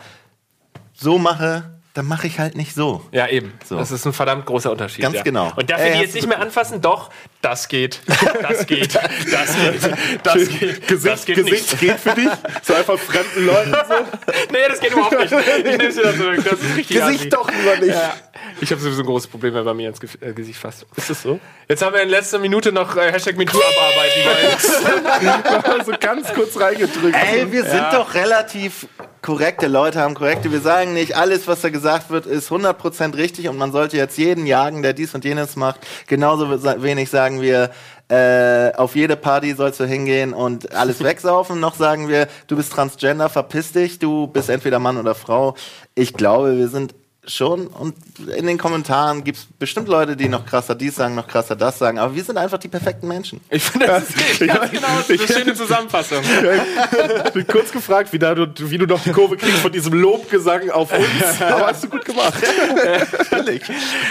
S3: so mache, dann mache ich halt nicht so.
S1: Ja, eben.
S3: So.
S1: Das ist ein verdammt großer Unterschied.
S3: Ganz
S1: ja.
S3: genau.
S1: Und darf
S3: Ey,
S1: ich die jetzt nicht mehr anfassen? Doch, das geht. Das geht. Das geht. Das geht.
S2: Gesicht,
S1: das geht
S2: Gesicht geht für dich. So einfach fremden Leuten so.
S1: nicht. Nee, das geht überhaupt nicht. Ich nehme es wieder zurück. Das ist richtig assi.
S2: Gesicht doch lieber nicht.
S1: Ja. Ich habe sowieso ein großes Problem, wenn bei mir ins Ge äh, Gesicht fasst.
S2: Ist das so?
S1: Jetzt haben wir in letzter Minute noch äh, Hashtag MeToo abarbeiten wollen.
S2: so ganz kurz reingedrückt.
S3: Ey, wir sind doch relativ korrekte Leute, haben korrekte. Wir sagen nicht, alles, was da gesagt wird, ist 100% richtig und man sollte jetzt jeden jagen, der dies und jenes macht. Genauso wenig sagen wir, äh, auf jede Party sollst du hingehen und alles wegsaufen. Noch sagen wir, du bist Transgender, verpiss dich, du bist entweder Mann oder Frau. Ich glaube, wir sind schon und in den Kommentaren gibt es bestimmt Leute, die noch krasser dies sagen, noch krasser das sagen, aber wir sind einfach die perfekten Menschen.
S1: Ich finde, das ist ganz genau das ist eine schöne Zusammenfassung.
S2: Ich bin kurz gefragt, wie, da du, wie du noch die Kurve kriegst von diesem Lobgesang auf uns. Aber hast du gut gemacht.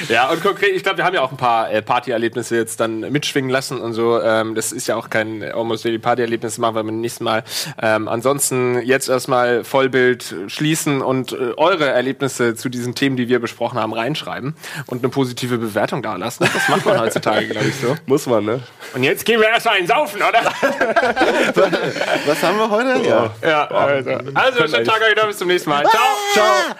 S1: Ja, und konkret, ich glaube, wir haben ja auch ein paar äh, Partyerlebnisse jetzt dann mitschwingen lassen und so. Ähm, das ist ja auch kein Almost Daily Partyerlebnis, machen wir beim nächsten Mal. Ähm, ansonsten jetzt erstmal Vollbild schließen und äh, eure Erlebnisse zu diesen Themen, die wir besprochen haben, reinschreiben und eine positive Bewertung da lassen. Das macht man heutzutage, glaube ich, so.
S2: Muss man, ne?
S1: Und jetzt gehen wir erstmal einen Saufen, oder?
S3: Was haben wir heute? Ja.
S1: Ja, also. Also, schönen Tag euch noch, bis zum nächsten Mal. Ciao.
S3: Ciao.